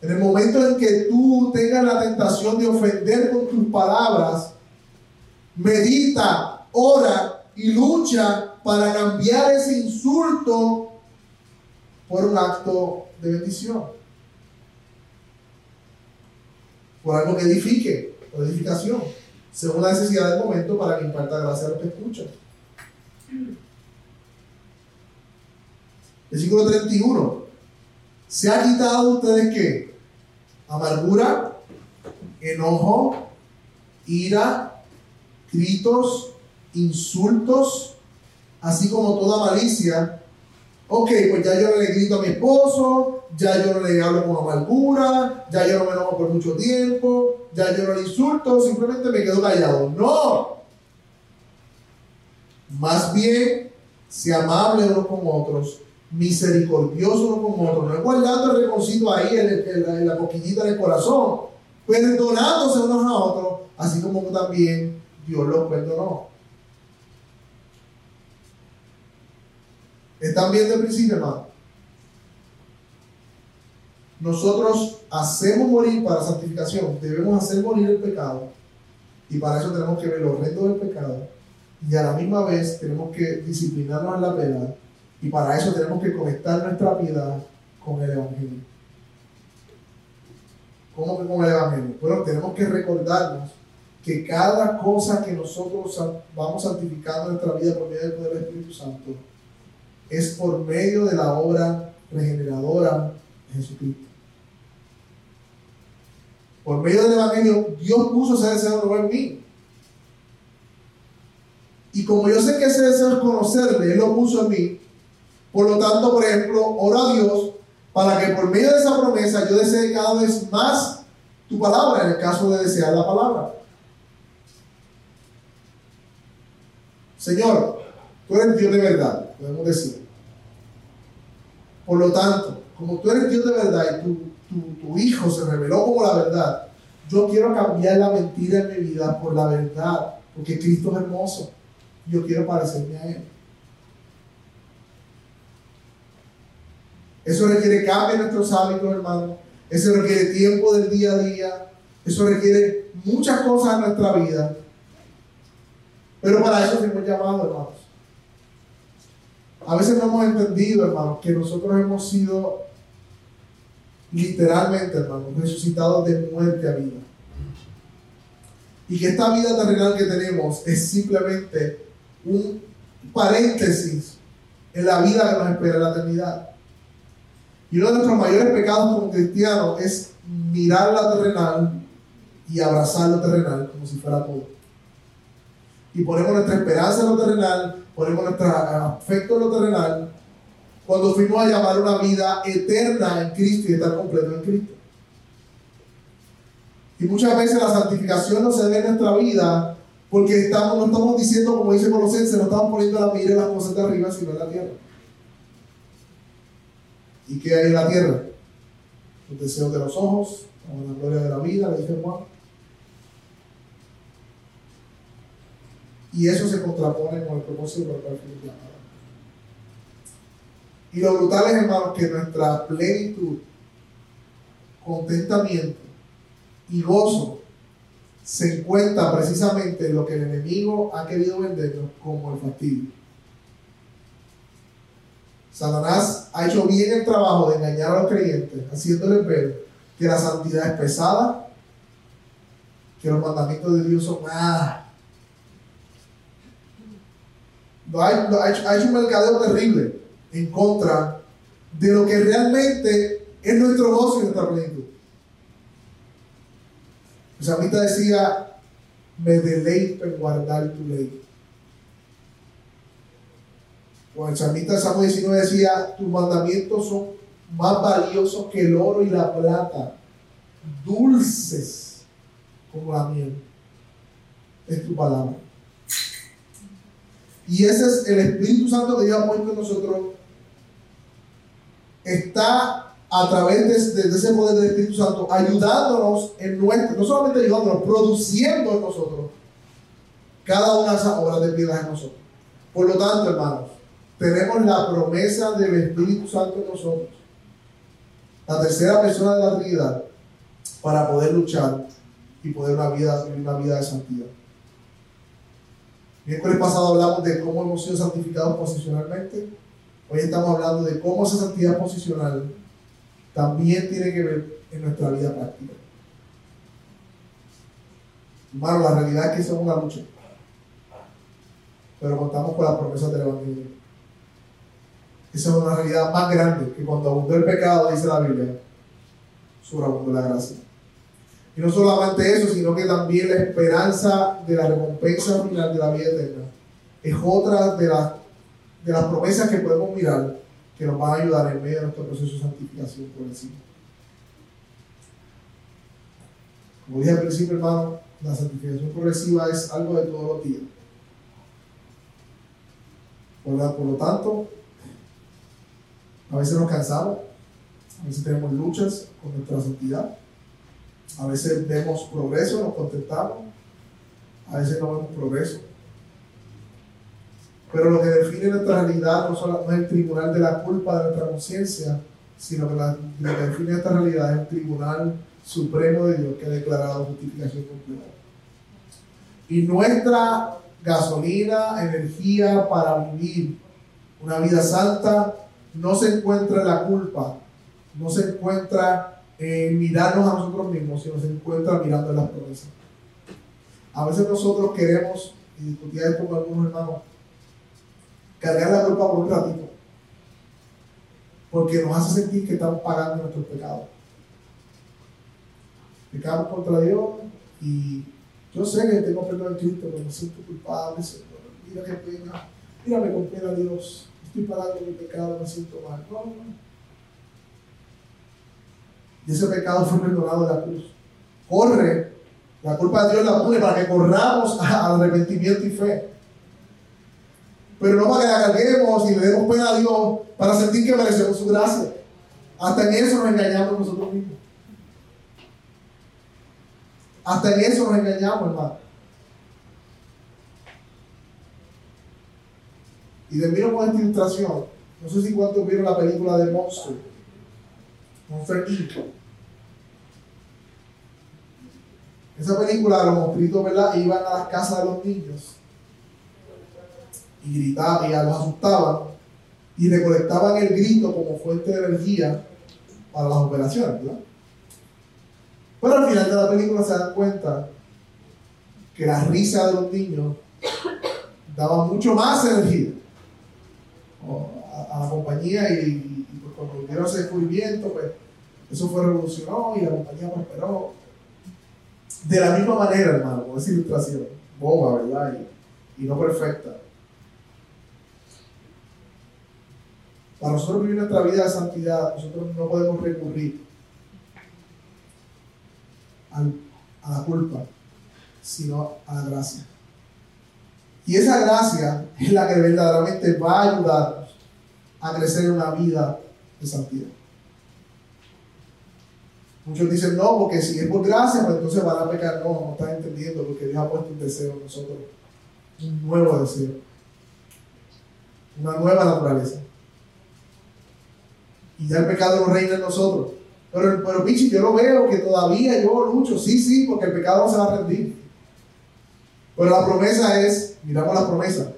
En el momento en que tú tengas la tentación de ofender con tus palabras, medita, ora y lucha para cambiar ese insulto por un acto de bendición. Por algo que edifique, por edificación según la necesidad del momento para que imparta gracia a los que escuchan. Versículo 31. ¿Se ha quitado de ustedes qué? Amargura, enojo, ira, gritos, insultos, así como toda malicia. Ok, pues ya yo no le grito a mi esposo, ya yo no le hablo con amargura, ya yo no me enojo por mucho tiempo, ya yo no le insulto, simplemente me quedo callado. No. Más bien, sea amable unos con otros, misericordioso unos con otros, no es guardando el reconcilio ahí en, la coquillita del corazón, perdonándose unos a otros, así como también Dios los perdonó. ¿Están viendo el principio, hermano? nosotros hacemos morir para santificación, debemos hacer morir el pecado. Y para eso tenemos que ver los retos del pecado. Y a la misma vez tenemos que disciplinarnos en la piedad. Y para eso tenemos que conectar nuestra piedad con el Evangelio. ¿Cómo que con el Evangelio? Bueno, tenemos que recordarnos que cada cosa que nosotros vamos santificando en nuestra vida por medio del poder del Espíritu Santo es por medio de la obra regeneradora de Jesucristo. Por medio del Evangelio, Dios puso ese deseo en mí. Y como yo sé que ese deseo es conocerle, Él lo puso en mí. Por lo tanto, por ejemplo, oro a Dios para que por medio de esa promesa yo desee cada vez más tu palabra, en el caso de desear la palabra. Señor, tú eres Dios de verdad, podemos decir. Por lo tanto, como tú eres Dios de verdad y tu, Hijo se reveló como la verdad, yo quiero cambiar la mentira en mi vida por la verdad, porque Cristo es hermoso. Yo quiero parecerme a Él. Eso requiere cambio en nuestros hábitos, hermano. Eso requiere tiempo del día a día. Eso requiere muchas cosas en nuestra vida. Pero para eso fuimos llamados, hermanos. A veces no hemos entendido, hermanos, que nosotros hemos sido literalmente, hermanos, resucitados de muerte a vida. Y que esta vida terrenal que tenemos es simplemente un paréntesis en la vida que nos espera la eternidad. Y uno de nuestros mayores pecados como cristianos es mirar la terrenal y abrazar lo terrenal como si fuera todo. Y ponemos nuestra esperanza en lo terrenal, ponemos nuestro afecto en lo terrenal, cuando fuimos a llamar una vida eterna en Cristo y estar completo en Cristo. Y muchas veces la santificación no se ve en nuestra vida porque estamos, no estamos diciendo, como dice Colosense, no estamos poniendo la mira en las cosas de arriba, sino en la tierra. ¿Y qué hay en la tierra? Los deseos de los ojos, la gloria de la vida, le dice Juan. Y eso se contrapone con el propósito por el cual. Y lo brutal es, hermanos, que nuestra plenitud, contentamiento y gozo se encuentra precisamente en lo que el enemigo ha querido vendernos como el fastidio. Satanás ha hecho bien el trabajo de engañar a los creyentes, haciéndoles ver que la santidad es pesada, que los mandamientos de Dios son nada. ha, hecho, ha hecho un mercadeo terrible en contra de lo que realmente es nuestro gozo y nuestra plenitud. El salmista decía, me deleito en guardar tu ley. O el salmista de Salmo 19 decía, tus mandamientos son más valiosos que el oro y la plata, dulces como la miel. Es tu palabra. Y ese es el Espíritu Santo que ha puesto en nosotros. Está a través de, ese poder del Espíritu Santo ayudándonos en nuestro, no solamente ayudándonos, produciendo en nosotros cada una de esas obras de vida en nosotros. Por lo tanto, hermanos, tenemos la promesa del Espíritu Santo en nosotros, la tercera persona de la Trinidad, para poder luchar y poder una vida, vivir una vida de santidad. Miércoles pasado hablamos de cómo hemos sido santificados posicionalmente. Hoy estamos hablando de cómo esa santidad posicional también tiene que ver en nuestra vida práctica. Hermano, la realidad es que es una lucha. Pero contamos con las promesas del Evangelio. Esa es una realidad más grande que cuando abundó el pecado, dice la Biblia, sobreabundó la gracia. Y no solamente eso, sino que también la esperanza de la recompensa final de la vida eterna es otra de, las de las promesas que podemos mirar que nos van a ayudar en medio de nuestro proceso de santificación por encima. Como dije al principio, hermano, la santificación progresiva es algo de todos los días. Por lo tanto, a veces nos cansamos, a veces tenemos luchas con nuestra santidad, a veces vemos progreso, nos contentamos, a veces no vemos progreso. Pero lo que define nuestra realidad no, solo, es el tribunal de la culpa de nuestra conciencia, sino que lo que define nuestra realidad es el tribunal supremo de Dios que ha declarado justificación completa. Y nuestra gasolina, energía para vivir una vida santa no se encuentra en la culpa, no se encuentra en mirarnos a nosotros mismos, sino se encuentra mirando las promesas. A veces nosotros queremos, y discutía esto con algunos hermanos, cargar la culpa por un ratito, porque nos hace sentir que estamos pagando nuestros pecados. Pecamos contra Dios y yo sé que tengo perdón en Cristo, pero me siento culpable, Señor. Mira qué pena. Mírame con pena, Dios. Estoy pagando mi pecado, me siento mal. No. Y ese pecado fue perdonado de la cruz. Corre. La culpa de Dios la pone para que corramos al arrepentimiento y fe. Pero no para que la carguemos y le demos pena a Dios para sentir que merecemos su gracia. Hasta en eso nos engañamos nosotros mismos. Hasta en eso nos engañamos, hermano. Y termino con esta ilustración. No sé si cuántos vieron la película de Monster. Monster Inc. Esa película, los monstruitos, ¿verdad? Iban a las casas de los niños y gritaban y los asustaban y recolectaban el grito como fuente de energía para las operaciones, ¿verdad? Pero al final de la película se dan cuenta que la risa de los niños daba mucho más energía a, la compañía y, pues cuando hicieron ese descubrimiento, pues eso fue revolucionó y la compañía prosperó. De la misma manera, hermano, con esa ilustración, boba, ¿verdad? Y, y no perfecta. Para nosotros vivir nuestra vida de santidad, nosotros no podemos recurrir a la culpa, sino a la gracia. Y esa gracia es la que verdaderamente va a ayudarnos a crecer en una vida de santidad. Muchos dicen no, porque si es por gracia, pues entonces van a pecar. No, no están entendiendo, porque Dios ha puesto un deseo en nosotros, un nuevo deseo, una nueva naturaleza. Y ya el pecado no reina en nosotros. Pero, pero Pichi, yo lo veo que todavía yo lucho. Sí, sí, porque el pecado no se va a rendir. Pero la promesa es, miramos la promesa,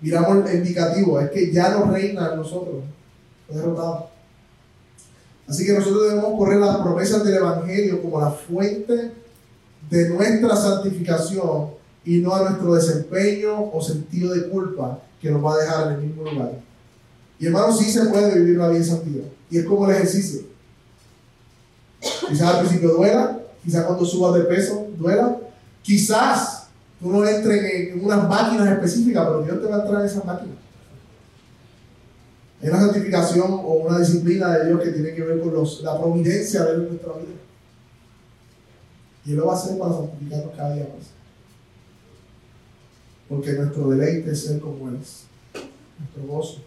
miramos el indicativo, es que ya no reina en nosotros. Fue derrotado. Así que nosotros debemos correr las promesas del Evangelio como la fuente de nuestra santificación y no a nuestro desempeño o sentido de culpa que nos va a dejar en el mismo lugar. Y hermano, sí se puede vivir una vida en santidad. Y es como el ejercicio. Quizás al principio duela, quizás cuando subas de peso duela, quizás tú no entres en, unas máquinas específicas, pero Dios te va a entrar en esas máquinas. Hay una santificación o una disciplina de Dios que tiene que ver con la providencia de Él en nuestra vida. Y Él lo va a hacer para santificarnos cada día más. Porque nuestro deleite es ser como Él es. Nuestro gozo.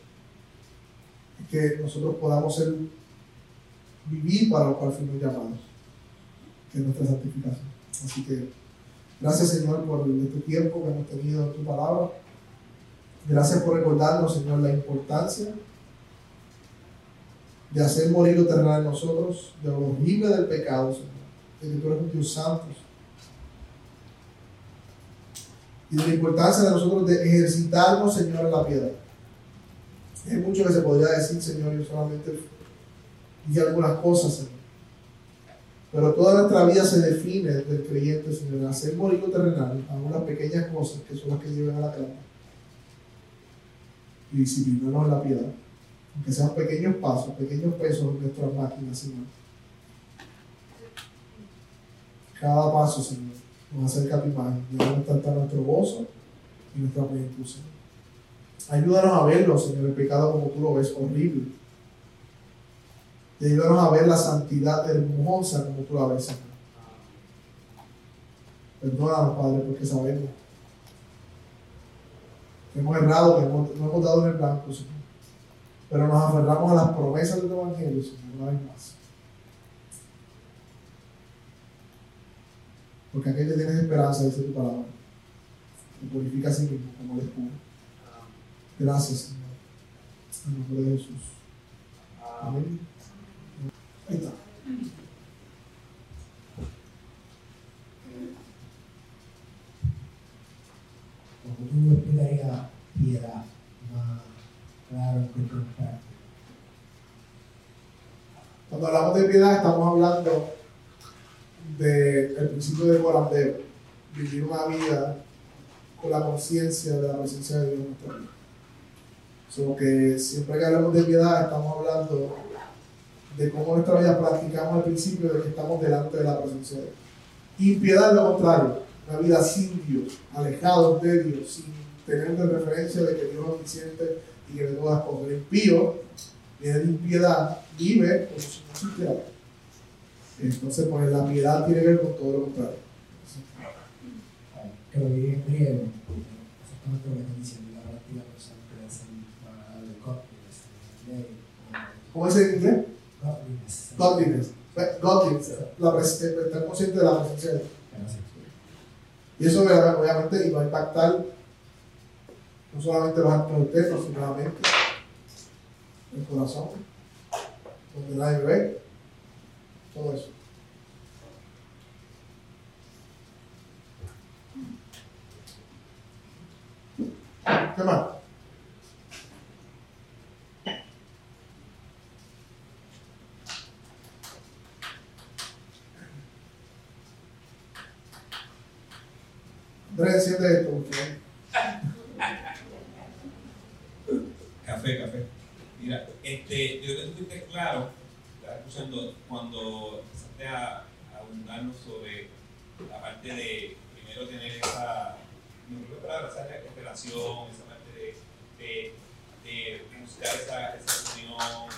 Es que nosotros podamos ser vivir para lo cual fuimos llamados, que es nuestra santificación. Así que gracias Señor por este tiempo que hemos tenido en tu palabra. Gracias por recordarnos, Señor, la importancia de hacer morir lo terrenal en nosotros, de lo horrible del pecado, Señor, de que tú eres un Dios santo. Y de la importancia de nosotros de ejercitarnos, Señor, en la piedad. Hay mucho que se podría decir, Señor, yo solamente y algunas cosas, Señor. Pero toda nuestra vida se define del creyente, Señor, hacer morir terrenal, a unas pequeñas cosas que son las que llevan a la clave. Y disciplinarnos en la piedad. Aunque sean pequeños pasos, pequeños pesos en nuestras máquinas, Señor. Cada paso, Señor, nos acerca a tu imagen. Llevamos tanto nuestro gozo y nuestra plenitud, Señor. Ayúdanos a verlo, Señor, el pecado como tú lo ves, horrible y ayúdanos a ver la santidad hermosa como tú la ves, Señor. Perdónanos, Padre, porque sabemos que hemos errado, que no hemos dado en el blanco, Señor. Pero nos aferramos a las promesas del Evangelio, Señor, una vez más. Porque aquel que tienes esperanza, dice tu palabra, te purifica a sí mismo como el escudo. Gracias, Señor. En nombre de Jesús. Amén. Ahí está. Cuando tú piedad más claro que perfecto. Cuando hablamos de piedad estamos hablando del principio de volandeo, vivir una vida con la conciencia de la presencia de Dios en nuestra vida. Solo que siempre que hablamos de piedad estamos hablando de cómo nuestra vida practicamos el principio de que estamos delante de la presencia de Dios. Impiedad lo contrario, una vida sin Dios, alejados de Dios, sin tener de referencia de que Dios es omnisciente y que de todas cosas. El impío viene de impiedad, vive si no sintiera. Entonces, pues la piedad tiene que ver con todo lo contrario. Que lo vi en griego, exactamente lo que están diciendo, la práctica personal que hacen para el godliness, ley, ¿Cómo es en inglés? godliness. Godliness. Godliness. La pres- estar consciente de la presencia de. Y eso obviamente va a impactar no solamente los actos externos, sino la mente, el corazón, donde nadie ve, todo eso. ¿Qué más? Esto, por favor. Café, café. Mira, este, yo creo que claro, estaba escuchando, cuando empezaste a, abundarnos sobre la parte de primero tener esa, no creo palabra, esa relación, esa parte de, de, de buscar esa, esa unión.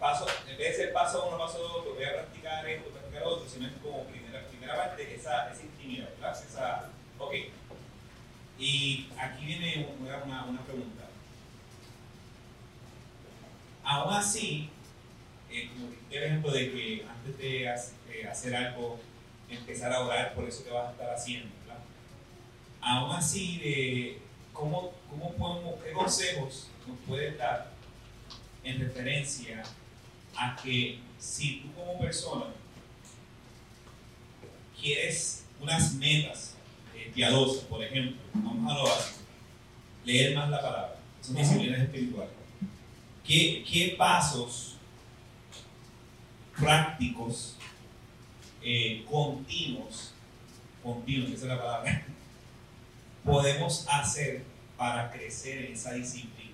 Paso, en vez de ser paso uno, paso dos, voy a practicar esto, practicar otro, sino es como primera, primera parte, esa, esa intimidad, ¿verdad? Esa, ok. Y aquí viene una, una, pregunta. Aún así, eh, como el ejemplo de que antes de ha- hacer algo, empezar a orar por eso que vas a estar haciendo, ¿verdad? Aún así, de cómo, cómo podemos, qué consejos nos puedes dar en referencia a que si tú como persona quieres unas metas piadosas, por ejemplo, vamos a lo básico, leer más la palabra, son disciplinas espirituales. ¿Qué, qué pasos prácticos, eh, continuos, continuos, esa es la palabra, podemos hacer para crecer en esa disciplina?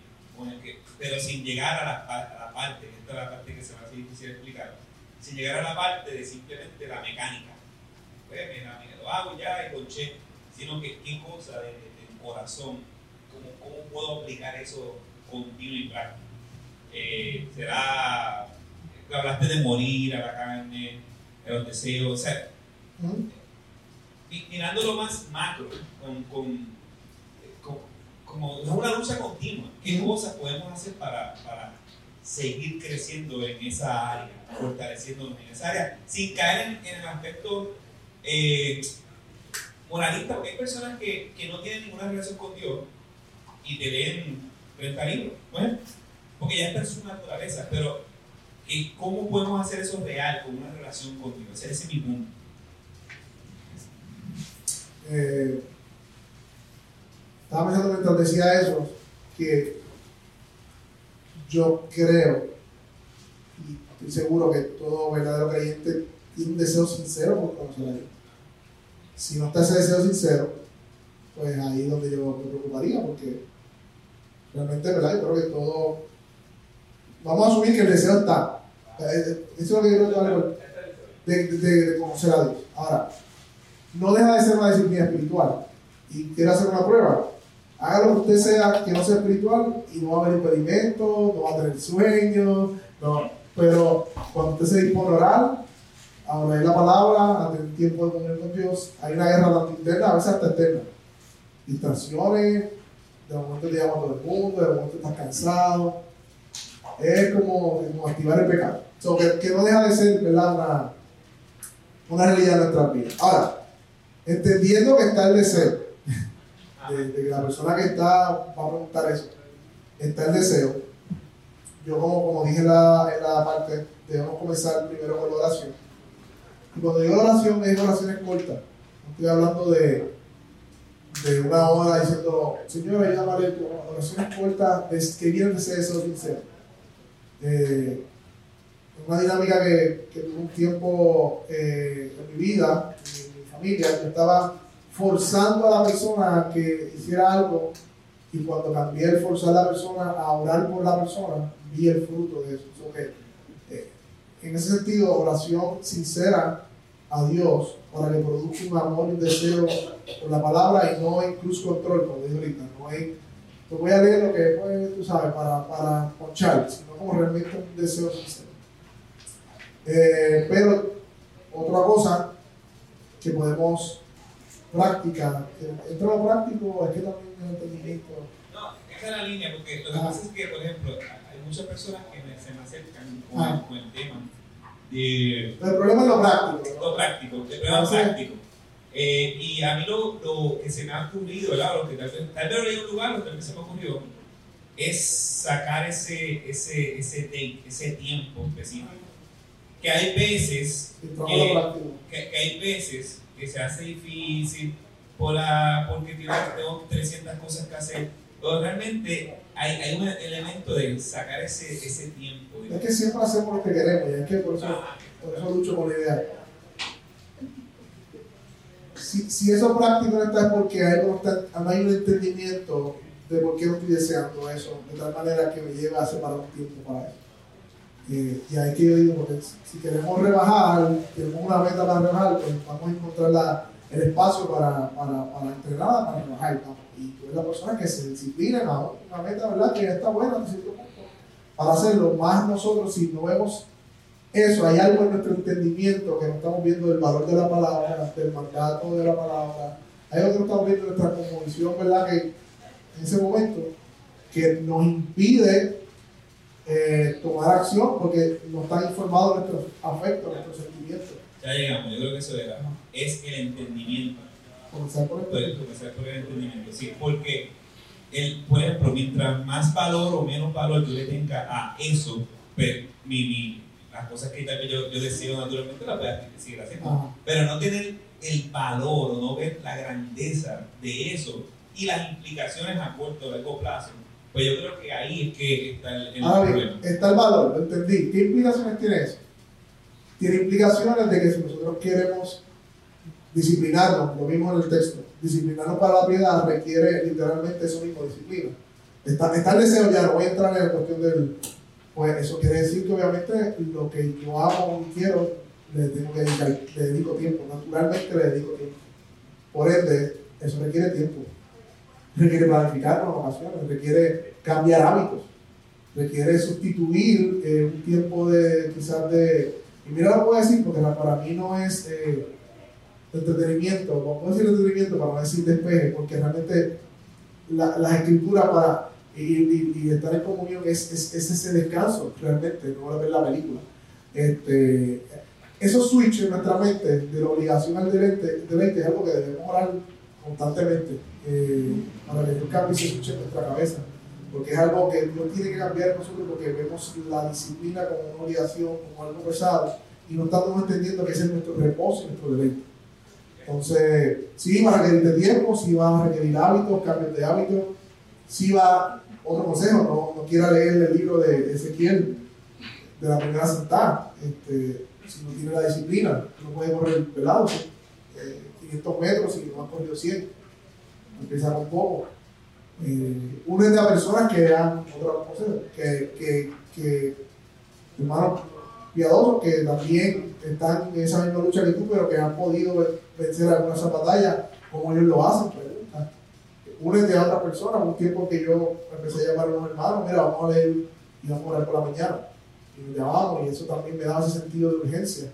Que- pero sin llegar a la, a la parte, esta es la parte que se me hace difícil explicar, sin llegar a la parte de simplemente la mecánica. Pues, mira, mira, lo hago ya y conché, sino que qué cosa de- de- del corazón, cómo, cómo puedo aplicar eso continuo y práctico. Eh, será, hablaste de morir a la carne, de los deseos, o sea, ¿Mm? mi- mirando lo más macro, con, con- con- como es una lucha continua, ¿qué cosas podemos hacer para, para seguir creciendo en esa área, fortaleciéndonos en esa área, sin caer en, en el aspecto eh, moralista, porque hay personas que, que no tienen ninguna relación con Dios y te leen 30 libros, bueno, porque ya está en su naturaleza, pero ¿cómo podemos hacer eso real con una relación con Dios? Ese es mi punto. Eh, estaba pensando mientras decía eso, que yo creo, y estoy seguro que todo verdadero creyente tiene un deseo sincero por conocer. Si no está ese deseo sincero, pues ahí es donde yo me preocuparía, porque realmente, ¿verdad? Yo creo que todo. Vamos a asumir que el deseo está. Eh, Eso es lo que yo vale por- de, de- de conocer a Dios. Ahora, no deja de ser una disciplina espiritual y quiere hacer una prueba. Haga lo que usted sea que no sea espiritual y no va a haber impedimento, no va a tener sueño, no. pero cuando usted se dispone a orar, a la palabra, a tener tiempo de comunión con Dios, hay una guerra tanto interna, a veces hasta externa. Distracciones, de momento te llama todo el mundo, de momento estás cansado. Es como, activar el pecado. So, que, no deja de ser ¿verdad? Una, realidad en nuestras vidas. Ahora, entendiendo que está el deseo, de, de que la persona que está, va a preguntar eso, está el deseo, yo como, como dije en la, en la parte, debemos comenzar primero con la oración. Y cuando digo oración, es oraciones cortas. No estoy hablando de, de una hora diciendo, Señor, ayúdame a leer tu oraciones cortas de- que vienen de ese deseo sincero. Eh, una dinámica que, que tuve un tiempo eh, en mi vida, en mi familia, yo estaba forzando a la persona a que hiciera algo y cuando cambié el forzar a la persona a orar por la persona, vi el fruto de eso. So que, eh, en ese sentido, oración sincera a Dios para que produzca un amor y un deseo por la palabra y no en cruz control, como dije ahorita, no en, te voy a leer lo que pues, tú sabes, para, para ponchar, sino como realmente un deseo sincero. Eh, pero otra cosa que podemos practicar, entre lo práctico es que también el entendimiento. No, esa es la línea, porque lo que Ah. pasa es que, por ejemplo, hay muchas personas que me- se me acercan con, Ah. con el tema Pero el problema es lo práctico. lo práctico, el problema sí. práctico. Eh, y a mí lo, lo que se me ha ocurrido, ¿verdad? Lo que tal vez, tal vez lo un lugar, lo que se me ocurrió, es sacar ese, ese, ese date, ese tiempo específico. Que hay veces que, que, que hay veces que se hace difícil por la, porque tengo 300 cosas que hacer. Pero realmente hay, hay un elemento de sacar ese, ese tiempo. Es que siempre hacemos lo que queremos y es que por eso, Ah, por eso lucho con la idea. Si, si eso práctico no está es porque hay, no está- no hay un entendimiento de por qué no estoy deseando eso, de tal manera que me lleve a separar un tiempo para eso. Eh, y ahí que yo digo, porque si queremos rebajar, tenemos una meta para rebajar, pues vamos a encontrar la- el espacio para, para, para entrenar, para rebajar. ¿no? Y tú eres la persona que se disciplina en una meta, ¿verdad? Que ya está buena, hasta cierto punto, para hacerlo. Más nosotros, si no vemos eso, hay algo en nuestro entendimiento que no estamos viendo del valor de la palabra, del mandato de la palabra. Hay algo que no estamos viendo en nuestra conmovisión, ¿verdad? Que en ese momento, que nos impide eh, tomar acción porque no están informados nuestros afectos, nuestros sentimientos. ya llegamos, yo creo que eso era. Es el entendimiento. Comenzar por el comenzar por el entendimiento, sí, porque, el, por ejemplo, mientras más valor o menos valor yo le tenga a eso, pues mi, mi, las cosas que tal vez yo, yo deseo naturalmente las voy a seguir haciendo. Ajá. Pero no tener el valor o no ver la grandeza de eso y las implicaciones a corto o largo plazo, pues yo creo que ahí es que está el, el Ahora problema. está el valor, lo entendí. ¿Qué implicaciones tiene eso? Tiene implicaciones de que si nosotros queremos disciplinarnos, lo mismo en el texto, disciplinarnos para la piedad requiere literalmente eso mismo, disciplina. Está, está el deseo, ya no voy a entrar en la cuestión del. Pues eso quiere decir que obviamente lo que yo amo y quiero, le tengo que dedicar, le dedico tiempo, naturalmente le dedico tiempo. Por ende, eso requiere tiempo. Requiere planificar con ocasiones, requiere cambiar hábitos requiere sustituir eh, un tiempo de quizás de y mira lo que voy a decir porque para mí no es eh, entretenimiento vamos a decir entretenimiento para no decir despeje porque realmente la, las escrituras para y, y- estar en comunión es, es, es ese descanso realmente no ver la película este, esos switches en nuestra mente de la obligación al deleite es algo que debemos orar constantemente eh, para que Dios cambie ese switch en nuestra cabeza porque es algo que Dios tiene que cambiar nosotros porque vemos la disciplina como una obligación, como algo pesado, y no estamos entendiendo que ese es nuestro reposo y nuestro deleite. Entonces, sí va a requerir de tiempo, sí va a requerir hábitos, cambios de hábitos, sí va, otro consejo, no, no quiera leer el libro de Ezequiel de la primera sentada, este, si no tiene la disciplina, no puede correr pelado, eh, 500 metros y no ha corrido 100, empieza con poco. Eh, únete a personas que dan otro consejo, que, que, que hermanos piadosos que también están en esa misma lucha que tú, pero que han podido ven- vencer algunas batallas como ellos lo hacen. Pregunta. Únete a otras personas. Un tiempo que yo empecé a llamar a unos hermanos, mira, vamos a leer y vamos a orar por la mañana. Y nos llamamos, y eso también me daba ese sentido de urgencia.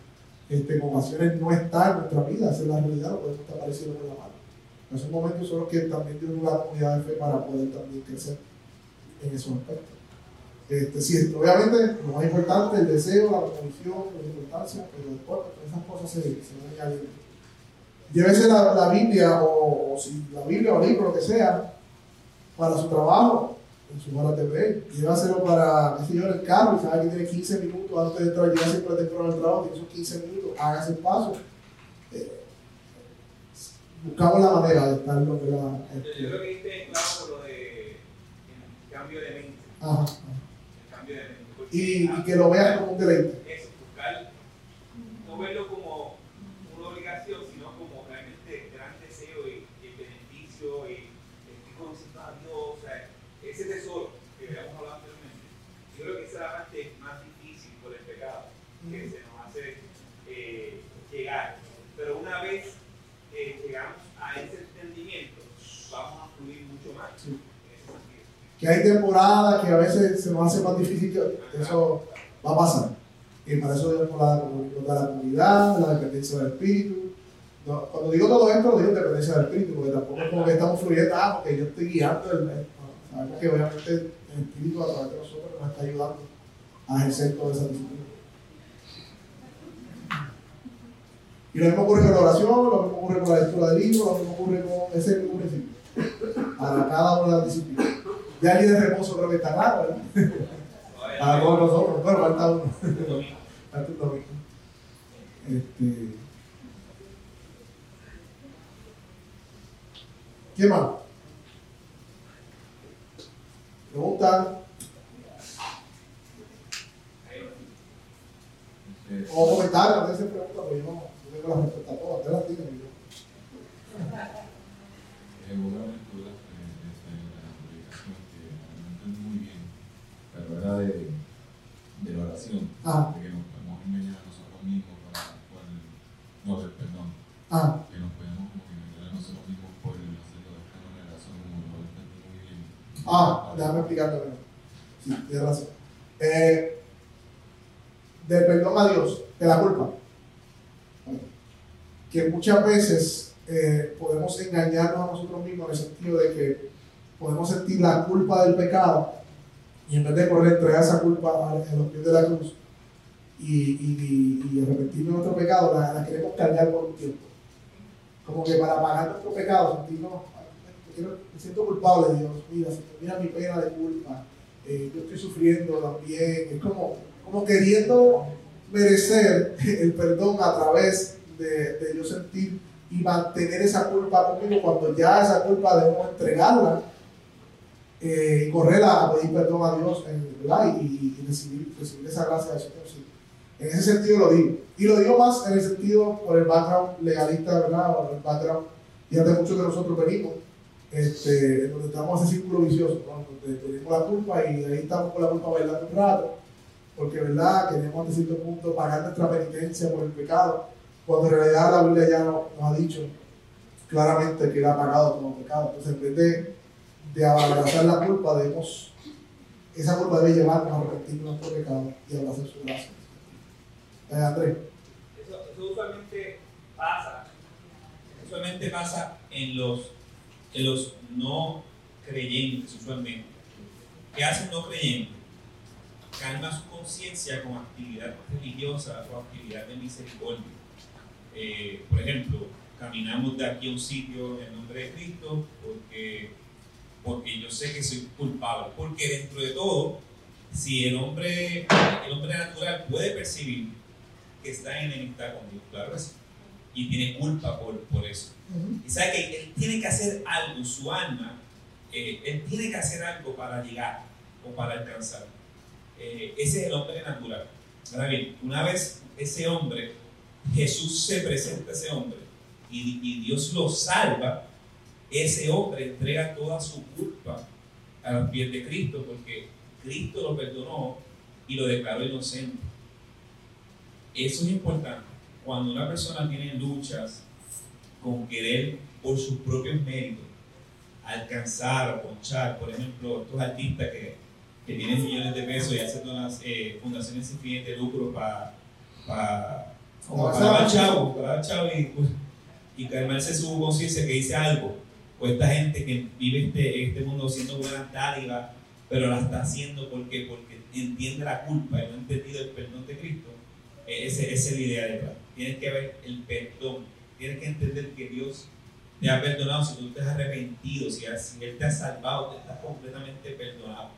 Este, con ocasiones no está en nuestra vida, esa es la realidad, no podemos estar apareciendo con la mano. En esos momentos son los que también tienen una comunidad de fe para poder también crecer en esos aspectos. Este, sí, obviamente, lo más importante, el deseo, la convicción, la importancia, pero después esas cosas se, se van añadiendo. Llévese la, la Biblia, o, o si la Biblia o libro, lo que sea, para su trabajo, en sus horas de break. Llévaselo para, qué sé yo, el carro, y sabe que tiene 15 minutos antes de entrar, llega siempre temprano al trabajo, tiene esos 15 minutos, hágase el paso. Eh, buscamos la manera de estar lo que la. Yo creo que diste claro por lo de el cambio de mente. Ajá. Y, y que lo veas como un deleite. Eso, buscar, no verlo como una obligación, sino como realmente gran deseo y, y el beneficio y estoy conociendo a Dios, o sea, ese tesoro que habíamos hablado anteriormente. Yo creo que esa es la parte más difícil por el pecado. que se nos hace eh, llegar. Pero una vez eh, llegamos a ese entendimiento, vamos a fluir mucho más. Sí. Que hay temporadas que a veces se nos hace más difícil, que eso va a pasar. Y para eso debemos la, la, la comunidad, la dependencia del Espíritu. No, cuando digo todo esto, lo digo dependencia del Espíritu, porque tampoco es como que estamos fluyendo, ah, porque yo estoy guiando. El, el- sabemos que obviamente el Espíritu a través de nosotros nos está ayudando a ejercer toda esa disciplina. Y lo mismo ocurre con la oración, lo mismo ocurre con la lectura del libro, lo mismo ocurre con ese mismo principio. Para cada una de las disciplinas. Ya el día de reposo creo que está Para todos nosotros, bueno, falta uno. Falta un domingo. Este. ¿Qué más? Pregunta Eh, o comentario, a veces pregunta, porque yo no, tengo la respuesta a todas, ustedes las tienen. yo- eh, hubo una lectura eh, este, de la publicación que no entendí muy bien, pero era de, de la oración, Ah. de que nos podemos engañar a nosotros mismos para, por el, no, del perdón, Ah, que nos podemos como que engañar a nosotros mismos por hacerlo de esta manera, eso como no lo entendí muy bien. ah, déjame explicarte. primero. Sí, tienes razón. Eh, del perdón a Dios, de la culpa. Que muchas veces eh, podemos engañarnos a nosotros mismos en el sentido de que podemos sentir la culpa del pecado y en vez de correr entregar esa culpa a- los pies de la cruz y, y, y, y arrepentirnos de nuestro pecado, la, queremos cargar por un tiempo. Como que para pagar nuestro pecado, sentirnos, "Ay, me siento culpable, Dios, mira, mira mi pena de culpa, eh, yo estoy sufriendo también, es como, como queriendo merecer el perdón a través de, de yo sentir y mantener esa culpa conmigo cuando ya esa culpa debemos entregarla eh, y correr a, pedir perdón a Dios ¿verdad? Y, y- recibir, recibir esa gracia del Señor. sí. En ese sentido lo digo. Y lo digo más en el sentido por el background legalista, ¿verdad? O el background, y de muchos de nosotros venimos, este, donde estamos en ese círculo vicioso, ¿no? donde tenemos la culpa y ahí estamos con la culpa bailando un rato, porque verdad queremos hasta cierto punto pagar nuestra penitencia por el pecado, cuando en realidad la Biblia ya no- nos ha dicho claramente que ha pagado todo pecado. Entonces, en vez de, de abrazar la culpa, debemos, esa culpa debe llevarnos a arrepentir de nuestro pecado y abrazar su gracia. Eh, eso usualmente pasa. Usualmente pasa en los, en los no creyentes, usualmente. ¿Qué hace un no creyente? Calma su conciencia con actividad religiosa o actividad de misericordia. Eh, por ejemplo, caminamos de aquí a un sitio en nombre de Cristo porque, porque yo sé que soy culpable. Porque dentro de todo, si el hombre, el hombre natural puede percibir que está en enemistad con Dios, claro que sí, y tiene culpa por, por eso. Y sabe que él tiene que hacer algo, su alma, eh, él tiene que hacer algo para llegar o para alcanzar. Eh, ese es el hombre natural. Ahora bien, una vez ese hombre, Jesús se presenta a ese hombre y, y Dios lo salva, ese hombre entrega toda su culpa a los pies de Cristo porque Cristo lo perdonó y lo declaró inocente. Eso es importante. Cuando una persona tiene luchas con querer por sus propios méritos alcanzar o ponchar, por ejemplo, estos artistas que, que tienen millones de pesos y hacen unas eh, fundaciones sin fines de lucro para para Para para chavo, para chavo y, y calmarse su conciencia que dice algo. Esta gente que vive este, este mundo siendo buenas dádivas, pero la está haciendo porque, porque entiende la culpa y no ha entendido el perdón de Cristo. Eh, esa es la idea detrás. Tienes que ver el perdón. Tienes que entender que Dios te ha perdonado si tú te has arrepentido, si, has- Él te ha salvado, te estás completamente perdonado.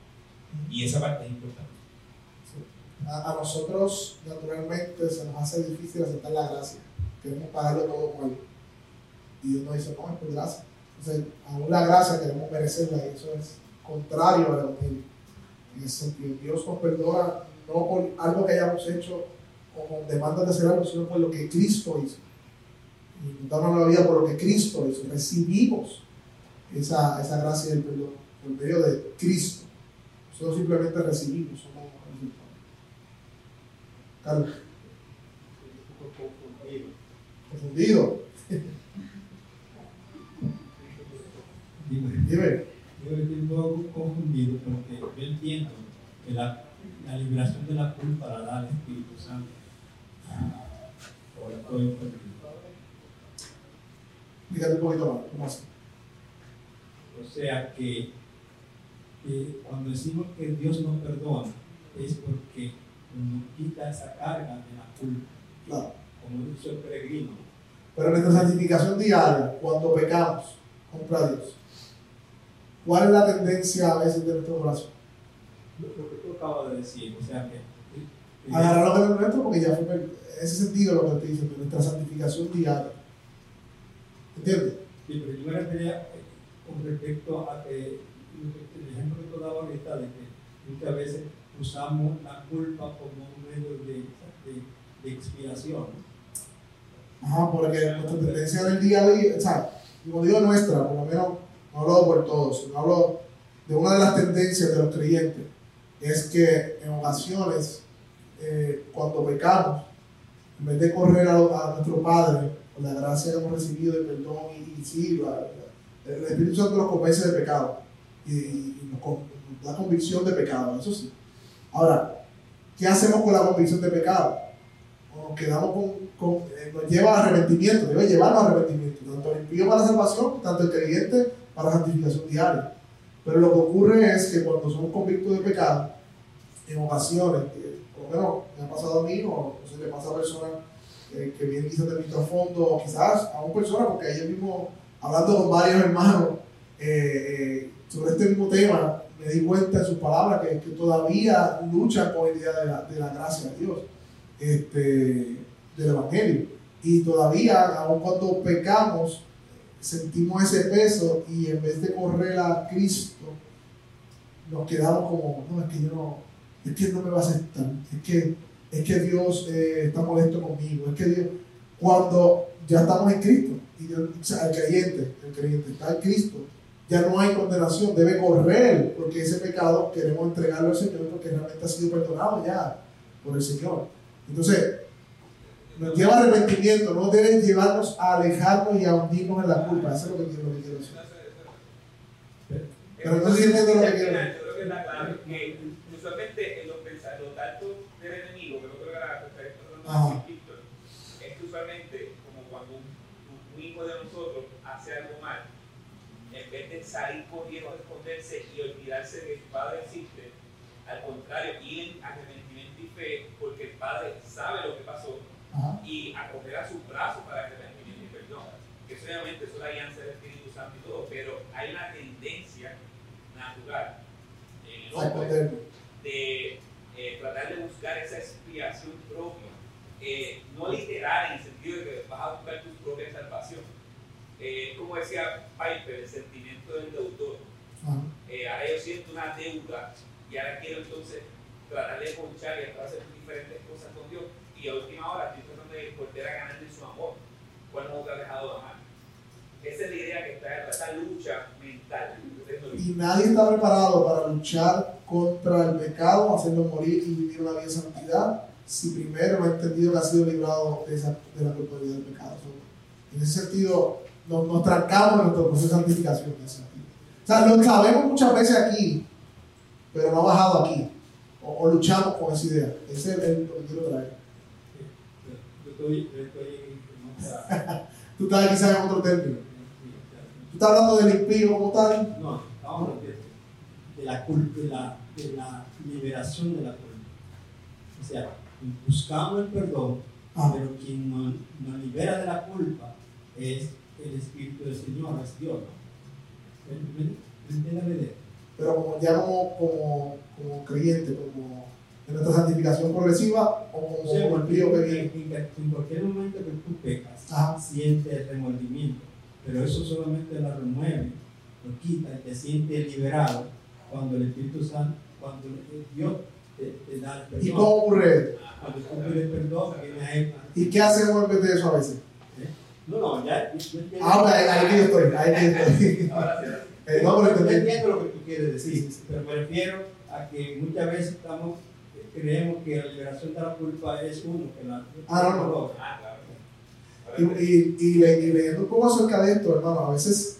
Y esa parte es importante. A, a nosotros, naturalmente, se nos hace difícil aceptar la gracia. Queremos pagarlo todo con él. Y Dios nos dice, no, es por gracia. Entonces, aún la gracia queremos merecerla y eso es contrario al Evangelio. En ese sentido, Dios nos perdona no por algo que hayamos hecho o con demandas de hacer algo, sino por lo que Cristo hizo. Y damos la vida por lo que Cristo hizo. Recibimos esa, esa gracia del perdón por medio de Cristo. Nosotros simplemente recibimos, somos. Carlos. confundido. Confundido. Dime. Dime. Yo estoy un poco confundido porque yo entiendo que la, la liberación de la culpa la da el Espíritu Santo. Ahora estoy confundido. Explícate un poquito más. ¿Cómo así? O sea que, que cuando decimos que Dios nos perdona es porque nos quita esa carga de la culpa, Claro. como dice el peregrino. Pero nuestra santificación diaria, cuando pecamos contra Dios, ¿cuál es la tendencia a veces de nuestro corazón? Lo, que tú acabas de decir, o sea que. que- Agarrar lo que es nuestro porque ya fue ese sentido lo que estoy diciendo, nuestra santificación diaria. ¿Entiendes? Sí, pero yo me refería eh, con respecto a que- el ejemplo que tú dabas ahorita de que muchas veces usamos la culpa como un medio de, de, de expiación. Ajá, porque nuestra tendencia del día a día, o sea, como digo nuestra, por lo menos no hablo por todos, sino hablo de una de las tendencias de los creyentes, es que en ocasiones, eh, cuando pecamos, en vez de correr a, a nuestro Padre, por la gracia que hemos recibido de perdón y, y el Espíritu Santo nos convence de pecado y, y nos, con- nos da convicción de pecado, eso sí. Ahora, ¿qué hacemos con la convicción de pecado? Nos quedamos con, con- eh, nos lleva al arrepentimiento, debe llevarnos al arrepentimiento, tanto el impío para la salvación, tanto el creyente para santificación diaria. Pero lo que ocurre es que cuando somos convictos de pecado, en ocasiones, eh, por lo menos me ha pasado a mí, o no sé, le pasa a personas eh, que vienen quizás del fondo, o quizás a una persona, porque ayer mismo, hablando con varios hermanos eh, eh, sobre este mismo tema, me di cuenta en sus palabras que, que todavía luchan con la idea de la, de la gracia de Dios, este, del Evangelio. Y todavía, aun cuando pecamos, sentimos ese peso y en vez de correr a Cristo, nos quedamos como, no, es que yo no, es que no me va a aceptar, es que, es que Dios eh, está molesto conmigo, es que Dios, cuando ya estamos en Cristo, y Dios- o sea, el creyente, el creyente está en Cristo, ya no hay condenación, debe correr, porque ese pecado queremos entregarlo al Señor porque realmente ha sido perdonado ya por el Señor. Entonces, nos lleva al arrepentimiento, no debe llevarnos a alejarnos y a hundirnos en la culpa. Eso es lo que quiero, lo que quiero decir. Pero no sé entiendo lo que quiero decir. Yo creo que es la clave, que usualmente en los pensamientos, los datos del enemigo, que no creo que la Víctor, es que usualmente, como cuando un, hijo de nosotros hace algo mal, en vez de salir corriendo a esconderse y olvidarse de que su padre existe, al contrario, ir en arrepentimiento y fe, porque el padre sabe lo que pasó Ajá. y acoger a sus brazos para arrepentimiento y perdón. Que obviamente eso es la alianza del Espíritu Santo y todo, pero hay una tendencia natural en el hombre de eh, tratar de buscar esa expiación propia, eh, no literal en el sentido de que vas a buscar tu propia salvación. Eh, como decía Piper, el sentimiento del deudor. Eh, ahora yo siento una deuda y ahora quiero entonces tratar de ponchar y hacer diferentes cosas con Dios y a última hora estoy tratando de volver a ganar de su amor. ¿Cuál no te ha dejado de amar? Esa es la idea que está esa lucha mental. Y nadie está preparado para luchar contra el pecado, hacerlo morir y vivir una vida santidad si primero no ha entendido que ha sido librado de, esa, de la culpabilidad del pecado. En ese sentido, nos, nos trancamos en nuestro proceso de santificación. O sea, lo sabemos muchas veces aquí, pero no ha bajado aquí. O, o luchamos con esa idea. Ese es el, lo que quiero traer. Estoy, yo estoy en otra. Tú estás quizás en otro término. Tú estás hablando del impío como tal. No, estamos hablando de, la culpa, de la, de la liberación de la culpa. O sea, buscamos el perdón, Ah. pero quien nos, nos libera de la culpa es el Espíritu del Señor, es Dios. ¿Me- me- me pero como ya como, como, como creyente, como en nuestra santificación progresiva, o O como el que en, viene. en- en cualquier momento que tú pecas, Ajá. sientes remordimiento, pero eso solamente lo remueve, lo quita y te sientes liberado cuando el Espíritu Santo, cuando el- Dios te, te da el perdón. ¿Y cómo ocurre? Cuando tú pides perdón, viene a él. ¿Y qué hacemos en vez de eso a veces? No, no, ya. Yo, yo entiendo- Ah, ahí, estoy, ahí estoy. Ahora sí. Eh, no, entiendo lo que tú quieres decir, pero me refiero a que muchas veces estamos creemos que la liberación de la culpa es uno que la Ah, no, no. Ah, claro. Y, y, y, le- y leyendo un poco acerca de esto, hermano, a veces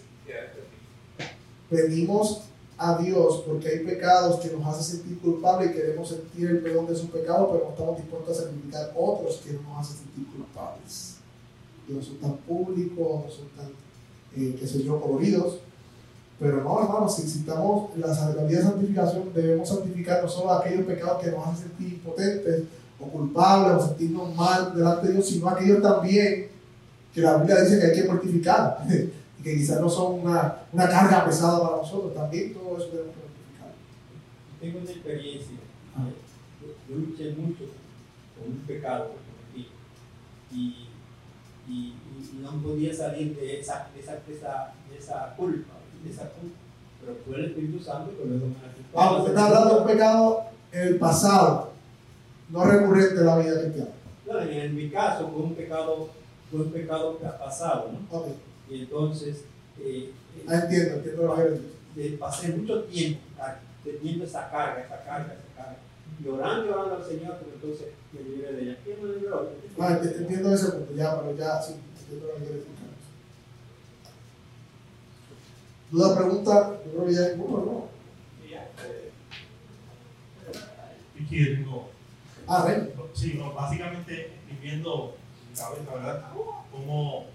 venimos a Dios porque hay pecados que nos hacen sentir culpables y queremos sentir el perdón de sus pecados, pero no estamos dispuestos a sacrificar otros que no nos hacen sentir culpables. Que no son tan públicos, no son tan, eh, qué sé yo, coloridos. Pero no, hermano, si necesitamos la, la vida de santificación, debemos santificar no solo aquellos pecados que nos hacen sentir impotentes o culpables o sentirnos mal delante de Dios, sino aquellos también que la Biblia dice que hay que mortificar. y que quizás no son una, una carga pesada para nosotros, también todo eso debemos mortificar. Tengo una experiencia. Ah. Yo, yo luché mucho con un pecado que y, y, y- y no podía salir de esa, de esa, de esa, de esa culpa, de. Pero fue el Espíritu Santo quitó. Ah, usted está hablando de un pecado en el pasado, no recurrente en la vida cristiana. No, en, mi caso fue un pecado, fue un pecado que ha pasado, ¿no? Ok, Y entonces eh, ah, entiendo, entiendo lo que eh, pasé mucho tiempo teniendo esa carga, esa carga, esa carga. Llorando, llorando al Señor, pero entonces me libré de ella. ¿Quién me libró? Ah, ent- entiendo ese punto, ya, pero ya, sí, entiendo lo que quieres decir. Duda, pregunta, yo creo que ya hay ninguno, ¿no? Y ya, eh, tengo, Ah, Rey. sí, no, básicamente viviendo en mi cabeza, ¿verdad? Cómo,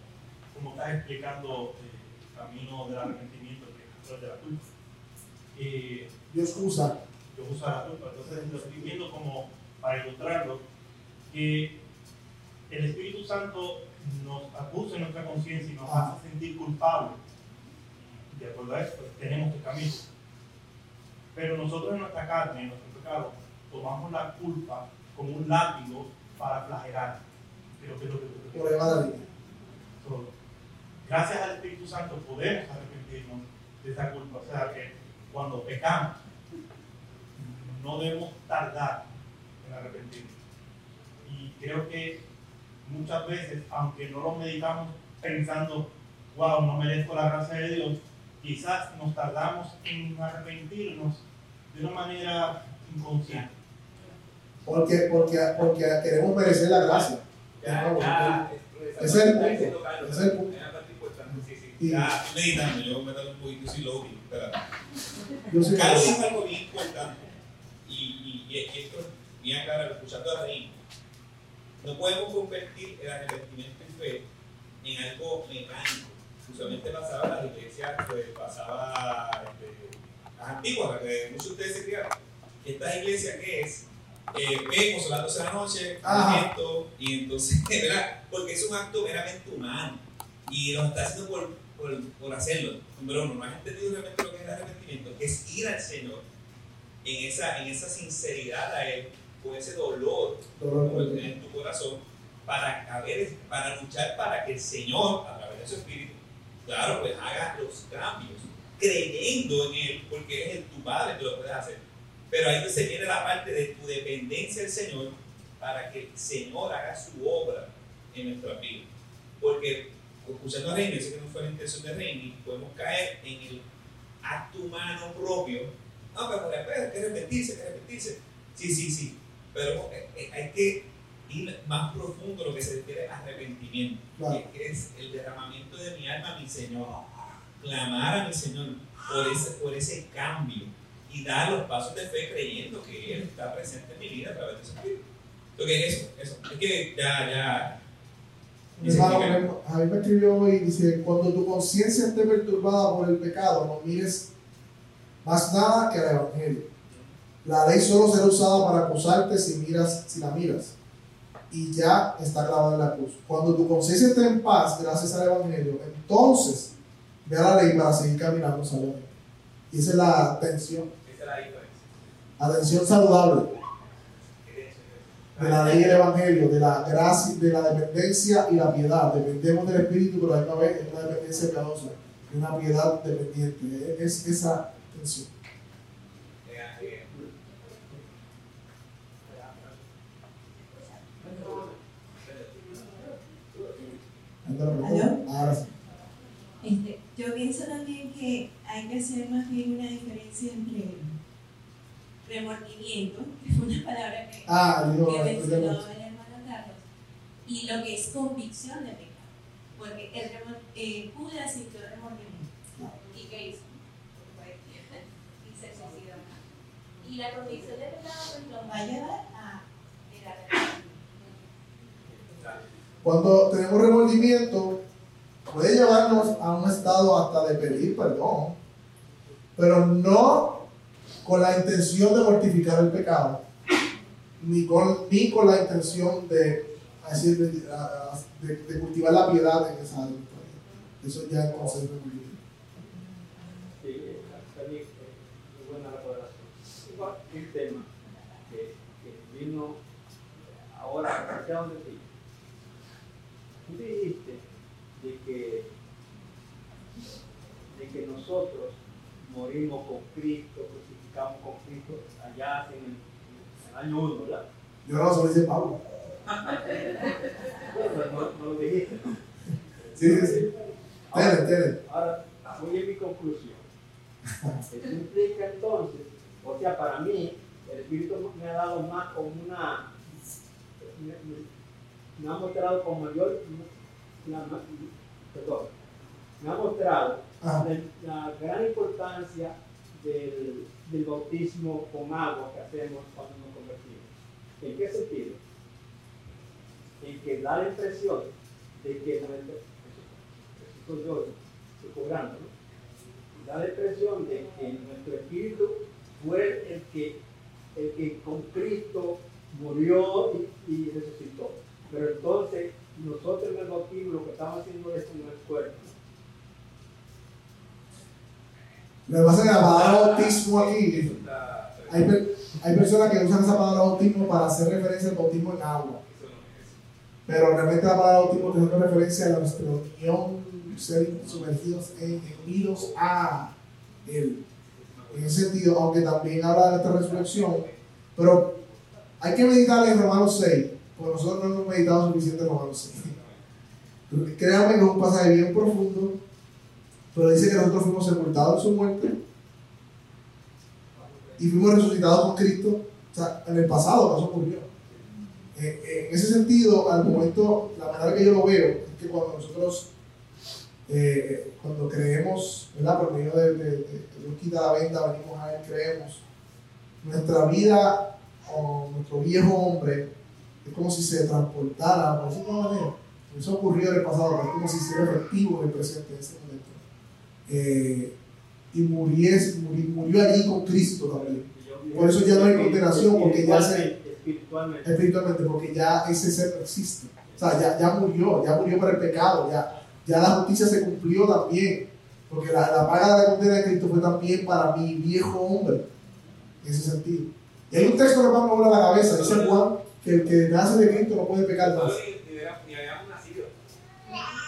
cómo estás explicando eh, el camino del arrepentimiento a través de la culpa. Eh, Dios usa. yo uso la culpa, entonces lo estoy viendo como para ilustrarlo, que el Espíritu Santo nos acusa en nuestra conciencia y nos Ah. hace sentir culpables. De acuerdo a esto, tenemos que camino. Pero nosotros en nuestra carne, en nuestro pecado, tomamos la culpa como un látigo para flagelar. Creo que es lo que gracias al Espíritu Santo podemos arrepentirnos de esa culpa. O sea que cuando pecamos, no debemos tardar en arrepentirnos. Y creo que muchas veces, aunque no lo meditamos pensando, wow, no merezco la gracia de Dios, quizás nos tardamos en arrepentirnos de una manera inconsciente. Porque, porque, porque queremos merecer la gracia. ya, ya, es el punto, es el punto. Ya, meditando, yo me meto un poquito, sí lo vi. Espera. yo soy Carlos dijo algo bien importante. Y, y, y esto es bien claro, escuchando a Darín. No podemos convertir el arrepentimiento en fe en algo mecánico. Usualmente pasaba en las iglesias, pues pasaba este, las antiguas, las que muchos de ustedes se criaron. Estas iglesias que es, eh, vemos a las 12 de la noche, esto, y entonces, ¿verdad? Porque es un acto meramente humano y lo está haciendo por, por, por hacerlo. Número uno, no has entendido realmente lo que es el arrepentimiento, que es ir al Señor en esa, en esa sinceridad a Él, con ese dolor en tu corazón, para, haber- para luchar para que el Señor, a través de su Espíritu, claro, pues haga los cambios, creyendo en Él, porque es el- tu Padre que lo puedes hacer. Pero ahí se viene la parte de tu dependencia del Señor para que el Señor haga su obra en nuestra vida. Porque, escuchando a Reini, sé que no fue la intención de Reini, podemos caer en el acto humano propio. No, pero después hay que arrepentirse, hay que arrepentirse. Sí, sí, sí. Pero eh, eh, hay que ir más profundo lo que se refiere a arrepentimiento, Claro. que es el derramamiento de mi alma a mi Señor. Clamar a mi Señor por ese, por ese cambio y dar los pasos de fe creyendo que Él está presente en mi vida a través de su Espíritu. Entonces, eso, eso. Es que ya, ya. A mí me escribió hoy y dice, cuando tu conciencia esté perturbada por el pecado, no mires más nada que el Evangelio. La ley solo será usada para acusarte si, miras, si la miras. Y ya está clavada en la cruz. Cuando tu conciencia esté en paz, gracias al Evangelio, entonces ve a la ley para seguir caminando sabiamente. Y esa es la tensión. Esa es la diferencia. Atención saludable de la ley y el evangelio, de la gracia, de la dependencia y la piedad. Dependemos del Espíritu, pero a la misma vez es una dependencia piadosa, es una piedad dependiente. Es esa tensión. Eh, eh, Ahora sí. Este, yo pienso también que hay que hacer más bien una diferencia entre remordimiento, que fue una palabra que, Ah, digo, que mencionó el hermano Carlos, y lo que es convicción de pecado. Porque el remor- eh, Judas sintió remordimiento. ¿Y qué hizo? Y se suicidó. Y la convicción de pecado pues, nos va a llevar a el arrepentimiento. Cuando tenemos remordimiento, puede llevarnos a un estado hasta de pedir perdón, pero no con la intención de mortificar el pecado, ni con, ni con la intención de, de, de- de cultivar la piedad en esa área. Eso ya es remordimiento. Sí, también eh, buena recuperación. Igual que el tema que, vino ahora, hacia donde ti. Tú dijiste de que, de que nosotros morimos con Cristo, crucificamos con Cristo allá en el, en el año 1, ¿verdad? Yo no lo dice Pablo. No, no, no lo dijiste. Sí, sí, sí. Tele, tele. Ahora, voy a mi conclusión. Eso implica entonces, o sea, para mí, el Espíritu me ha dado más como una, me, ha mostrado con mayor, la- perdón, me ha mostrado Ajá. la, la gran importancia del, del bautismo con agua que hacemos cuando nos convertimos. ¿En qué sentido? En que da la impresión de que soy yo, estoy cobrando, ¿no? Da la impresión de que nuestro espíritu fue el que, el que con Cristo murió y, y resucitó. Pero entonces nosotros en el bautismo lo que estamos haciendo es con el cuerpo. Lo que pasa es que la palabra bautismo aquí, hay, hay personas que usan esa palabra bautismo para hacer referencia al bautismo en agua. es. Pero realmente la palabra bautismo está haciendo referencia a nuestra unión, ser sumergidos en, unidos a Él. En ese sentido, aunque también habla de nuestra resurrección, pero hay que meditar en Romanos 6, nosotros no hemos meditado suficiente en Romanos 6. Porque Créanme que es un pasaje bien profundo, pero dice que nosotros fuimos sepultados en su muerte y fuimos resucitados con Cristo. O sea, en el pasado eso ocurrió. Eh, en ese sentido, al momento, la manera que yo lo veo es que cuando nosotros, eh, cuando creemos, ¿verdad? Por medio de- Dios quita la venda, venimos a Él, creemos, nuestra vida o nuestro viejo hombre es como si se transportara, por decirlo de manera. Eso ocurrió en el pasado, pero es como si fuera efectivo en el presente, en ese momento. Eh, y muriese, muri- murió allí con Cristo también. Por eso ya no hay condenación, porque ya se- Espiritualmente. espiritualmente, porque ya ese ser no existe. O sea, ya, ya murió, ya murió por el pecado, ya, ya la justicia se cumplió también. Porque la, la paga de la condena de Cristo fue también para mi viejo hombre, en ese sentido. Y hay un texto que me va a la cabeza, dice Juan, que el que nace de Cristo no puede pecar No, más.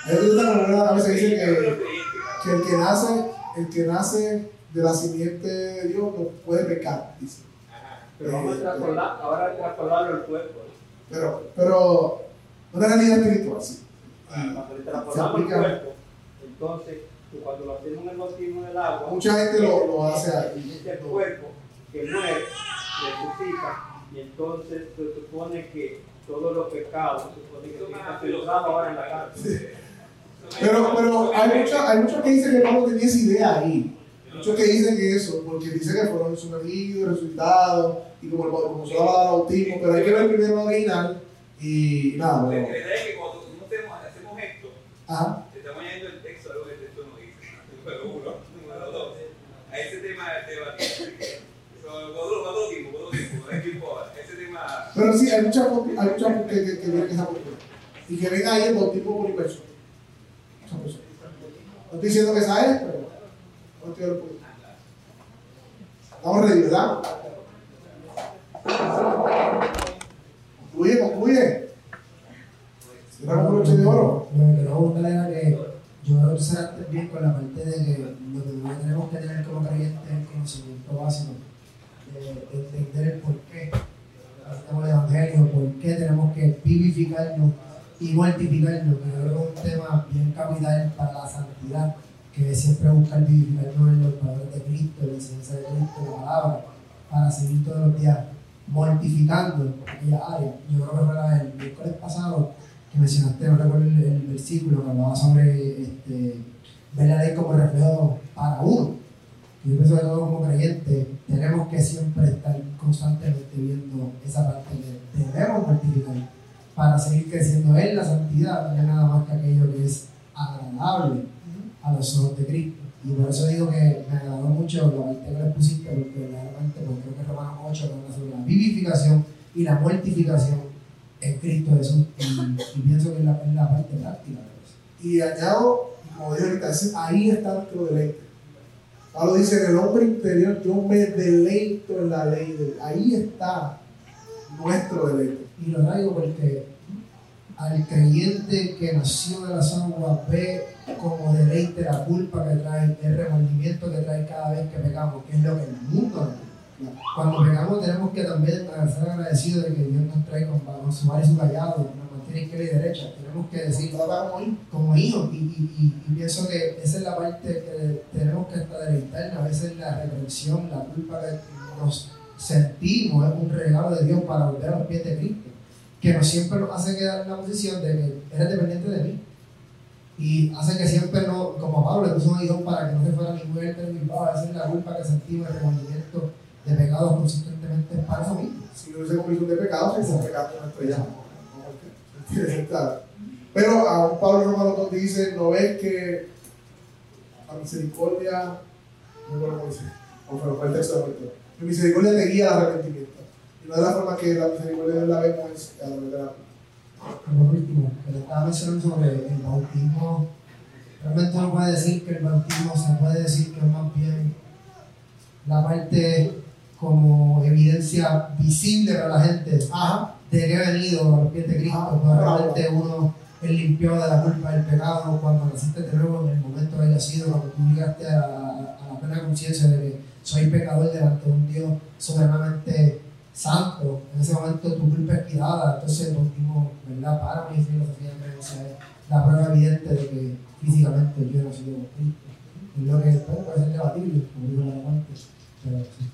Hay va a que dice que, que el que nace, el que nace de la simiente de Dios no puede pecar, dice. Ajá. Pero vamos a traspolar, ahora trasladarlo al cuerpo. ¿no? Pero, pero una realidad espiritual, sí. Cuando le trasladamos aplica- cuerpo, entonces, cuando lo hacemos en el bautismo del agua, Mucha gente lo, lo hace ahí. es el cuerpo que muere, resucita, y entonces se supone que todos los pecados se supone que están filtrados ahora en la cárcel. Pero, pero hay muchos hay muchos que dicen que Pablo tenía esa idea ahí. Muchos que dicen que eso, porque dice que fueron sumergidos, resucitados, y como, como se daba el bautismo, pero hay que ver primero el original y nada, La bueno. idea es que cuando nosotros hacemos, hacemos esto, Ajá. estamos añadiendo el texto, algo que el texto no dice. Número uno. Número dos. A ese tema de debate. Cuando cuando lo digo, cuando lo digo, no hay tiempo ahora. Ese tema. Pero sí, hay muchas hay muchas que, que, que ven esa. Y que ven ahí el bautismo por inversión. No estoy diciendo que esa es, pero no estoy acuerdo. Estamos ready, ¿verdad? Concluye, concluye. Broche de que yo voy a bien con la parte de que lo que tenemos que tener como creyentes es el conocimiento básico de, de entender el por el evangelio, por qué tenemos que vivificarnos y mortificarnos, que creo que es un tema bien capital para la santidad, que es siempre buscar vivificarnos en los valores de Cristo, en la enseñanza de Cristo, en la palabra, para seguir todos los días mortificando aquella área. Yo creo que fue el miércoles pasado que mencionaste, no recuerdo el, el versículo que hablaba sobre este, ver la ley como reflejo para uno. Yo pienso que todos como creyentes tenemos que siempre estar constantemente viendo esa parte que debemos mortificar para seguir creciendo en la santidad, no nada más que aquello que es agradable a los ojos de Cristo. Y por eso digo que me agradó mucho la parte que les pusiste, porque verdaderamente pues, creo que Romanos 8 habla sobre la vivificación y la mortificación en Cristo Jesús. Y, y pienso que es la, la parte práctica de eso. Y añado, como dije ahorita, ahí está nuestro deleite. Pablo dice, en el hombre interior yo me deleito en la ley. de- Ahí está nuestro deleite. Y lo traigo porque al creyente que nació de las aguas ve como deleite la culpa que trae, el remordimiento que trae cada vez que pecamos, que es lo que el mundo. Cuando pecamos tenemos que también ser agradecidos de que Dios nos trae con, con su mar y su callado, mantiene izquierda y derecha. Tenemos que decir, como hijos. Y, y, y, pienso que esa es la parte que tenemos que estar deleitarnos. A veces la represión, la culpa que nos sentimos es un regalo de Dios para volver a los pies de Cristo que nos siempre nos hace quedar en la posición de que eres dependiente de mí. Y hace que siempre no, como Pablo le puso un guion para que no se fuera ni muerte ni paz, esa es la culpa que sentimos, el remordimiento de pecados consistentemente es para eso mismo. Si no hubiese comisión de pecados, se hubiese pecado nuestro ya. Claro. Pero a Pablo Romano 2 dice, no ves que la misericordia, no recuerdo cómo dice, o fue el texto de la misericordia te guía al arrepentimiento. Y no de la forma que la misericordia la vemos es a través de la Por último, que le estaba mencionando sobre el bautismo, realmente uno puede decir que el bautismo se puede decir que es más bien la parte como evidencia visible para la gente Ajá. De que he venido los pies de Cristo, pero realmente uno es limpiado de la culpa del pecado cuando naciste de nuevo en el momento que haya sido, cuando tú llegaste a, a la plena conciencia de que soy pecador delante de un Dios soberanamente santo, en ese momento tu culpa es quitada, entonces el bautismo, ¿verdad? Para mi filosofía de creencia es la prueba evidente de que físicamente yo he nacido con Cristo. Es lo que puede ser debatible, como digo la antes, pero sí.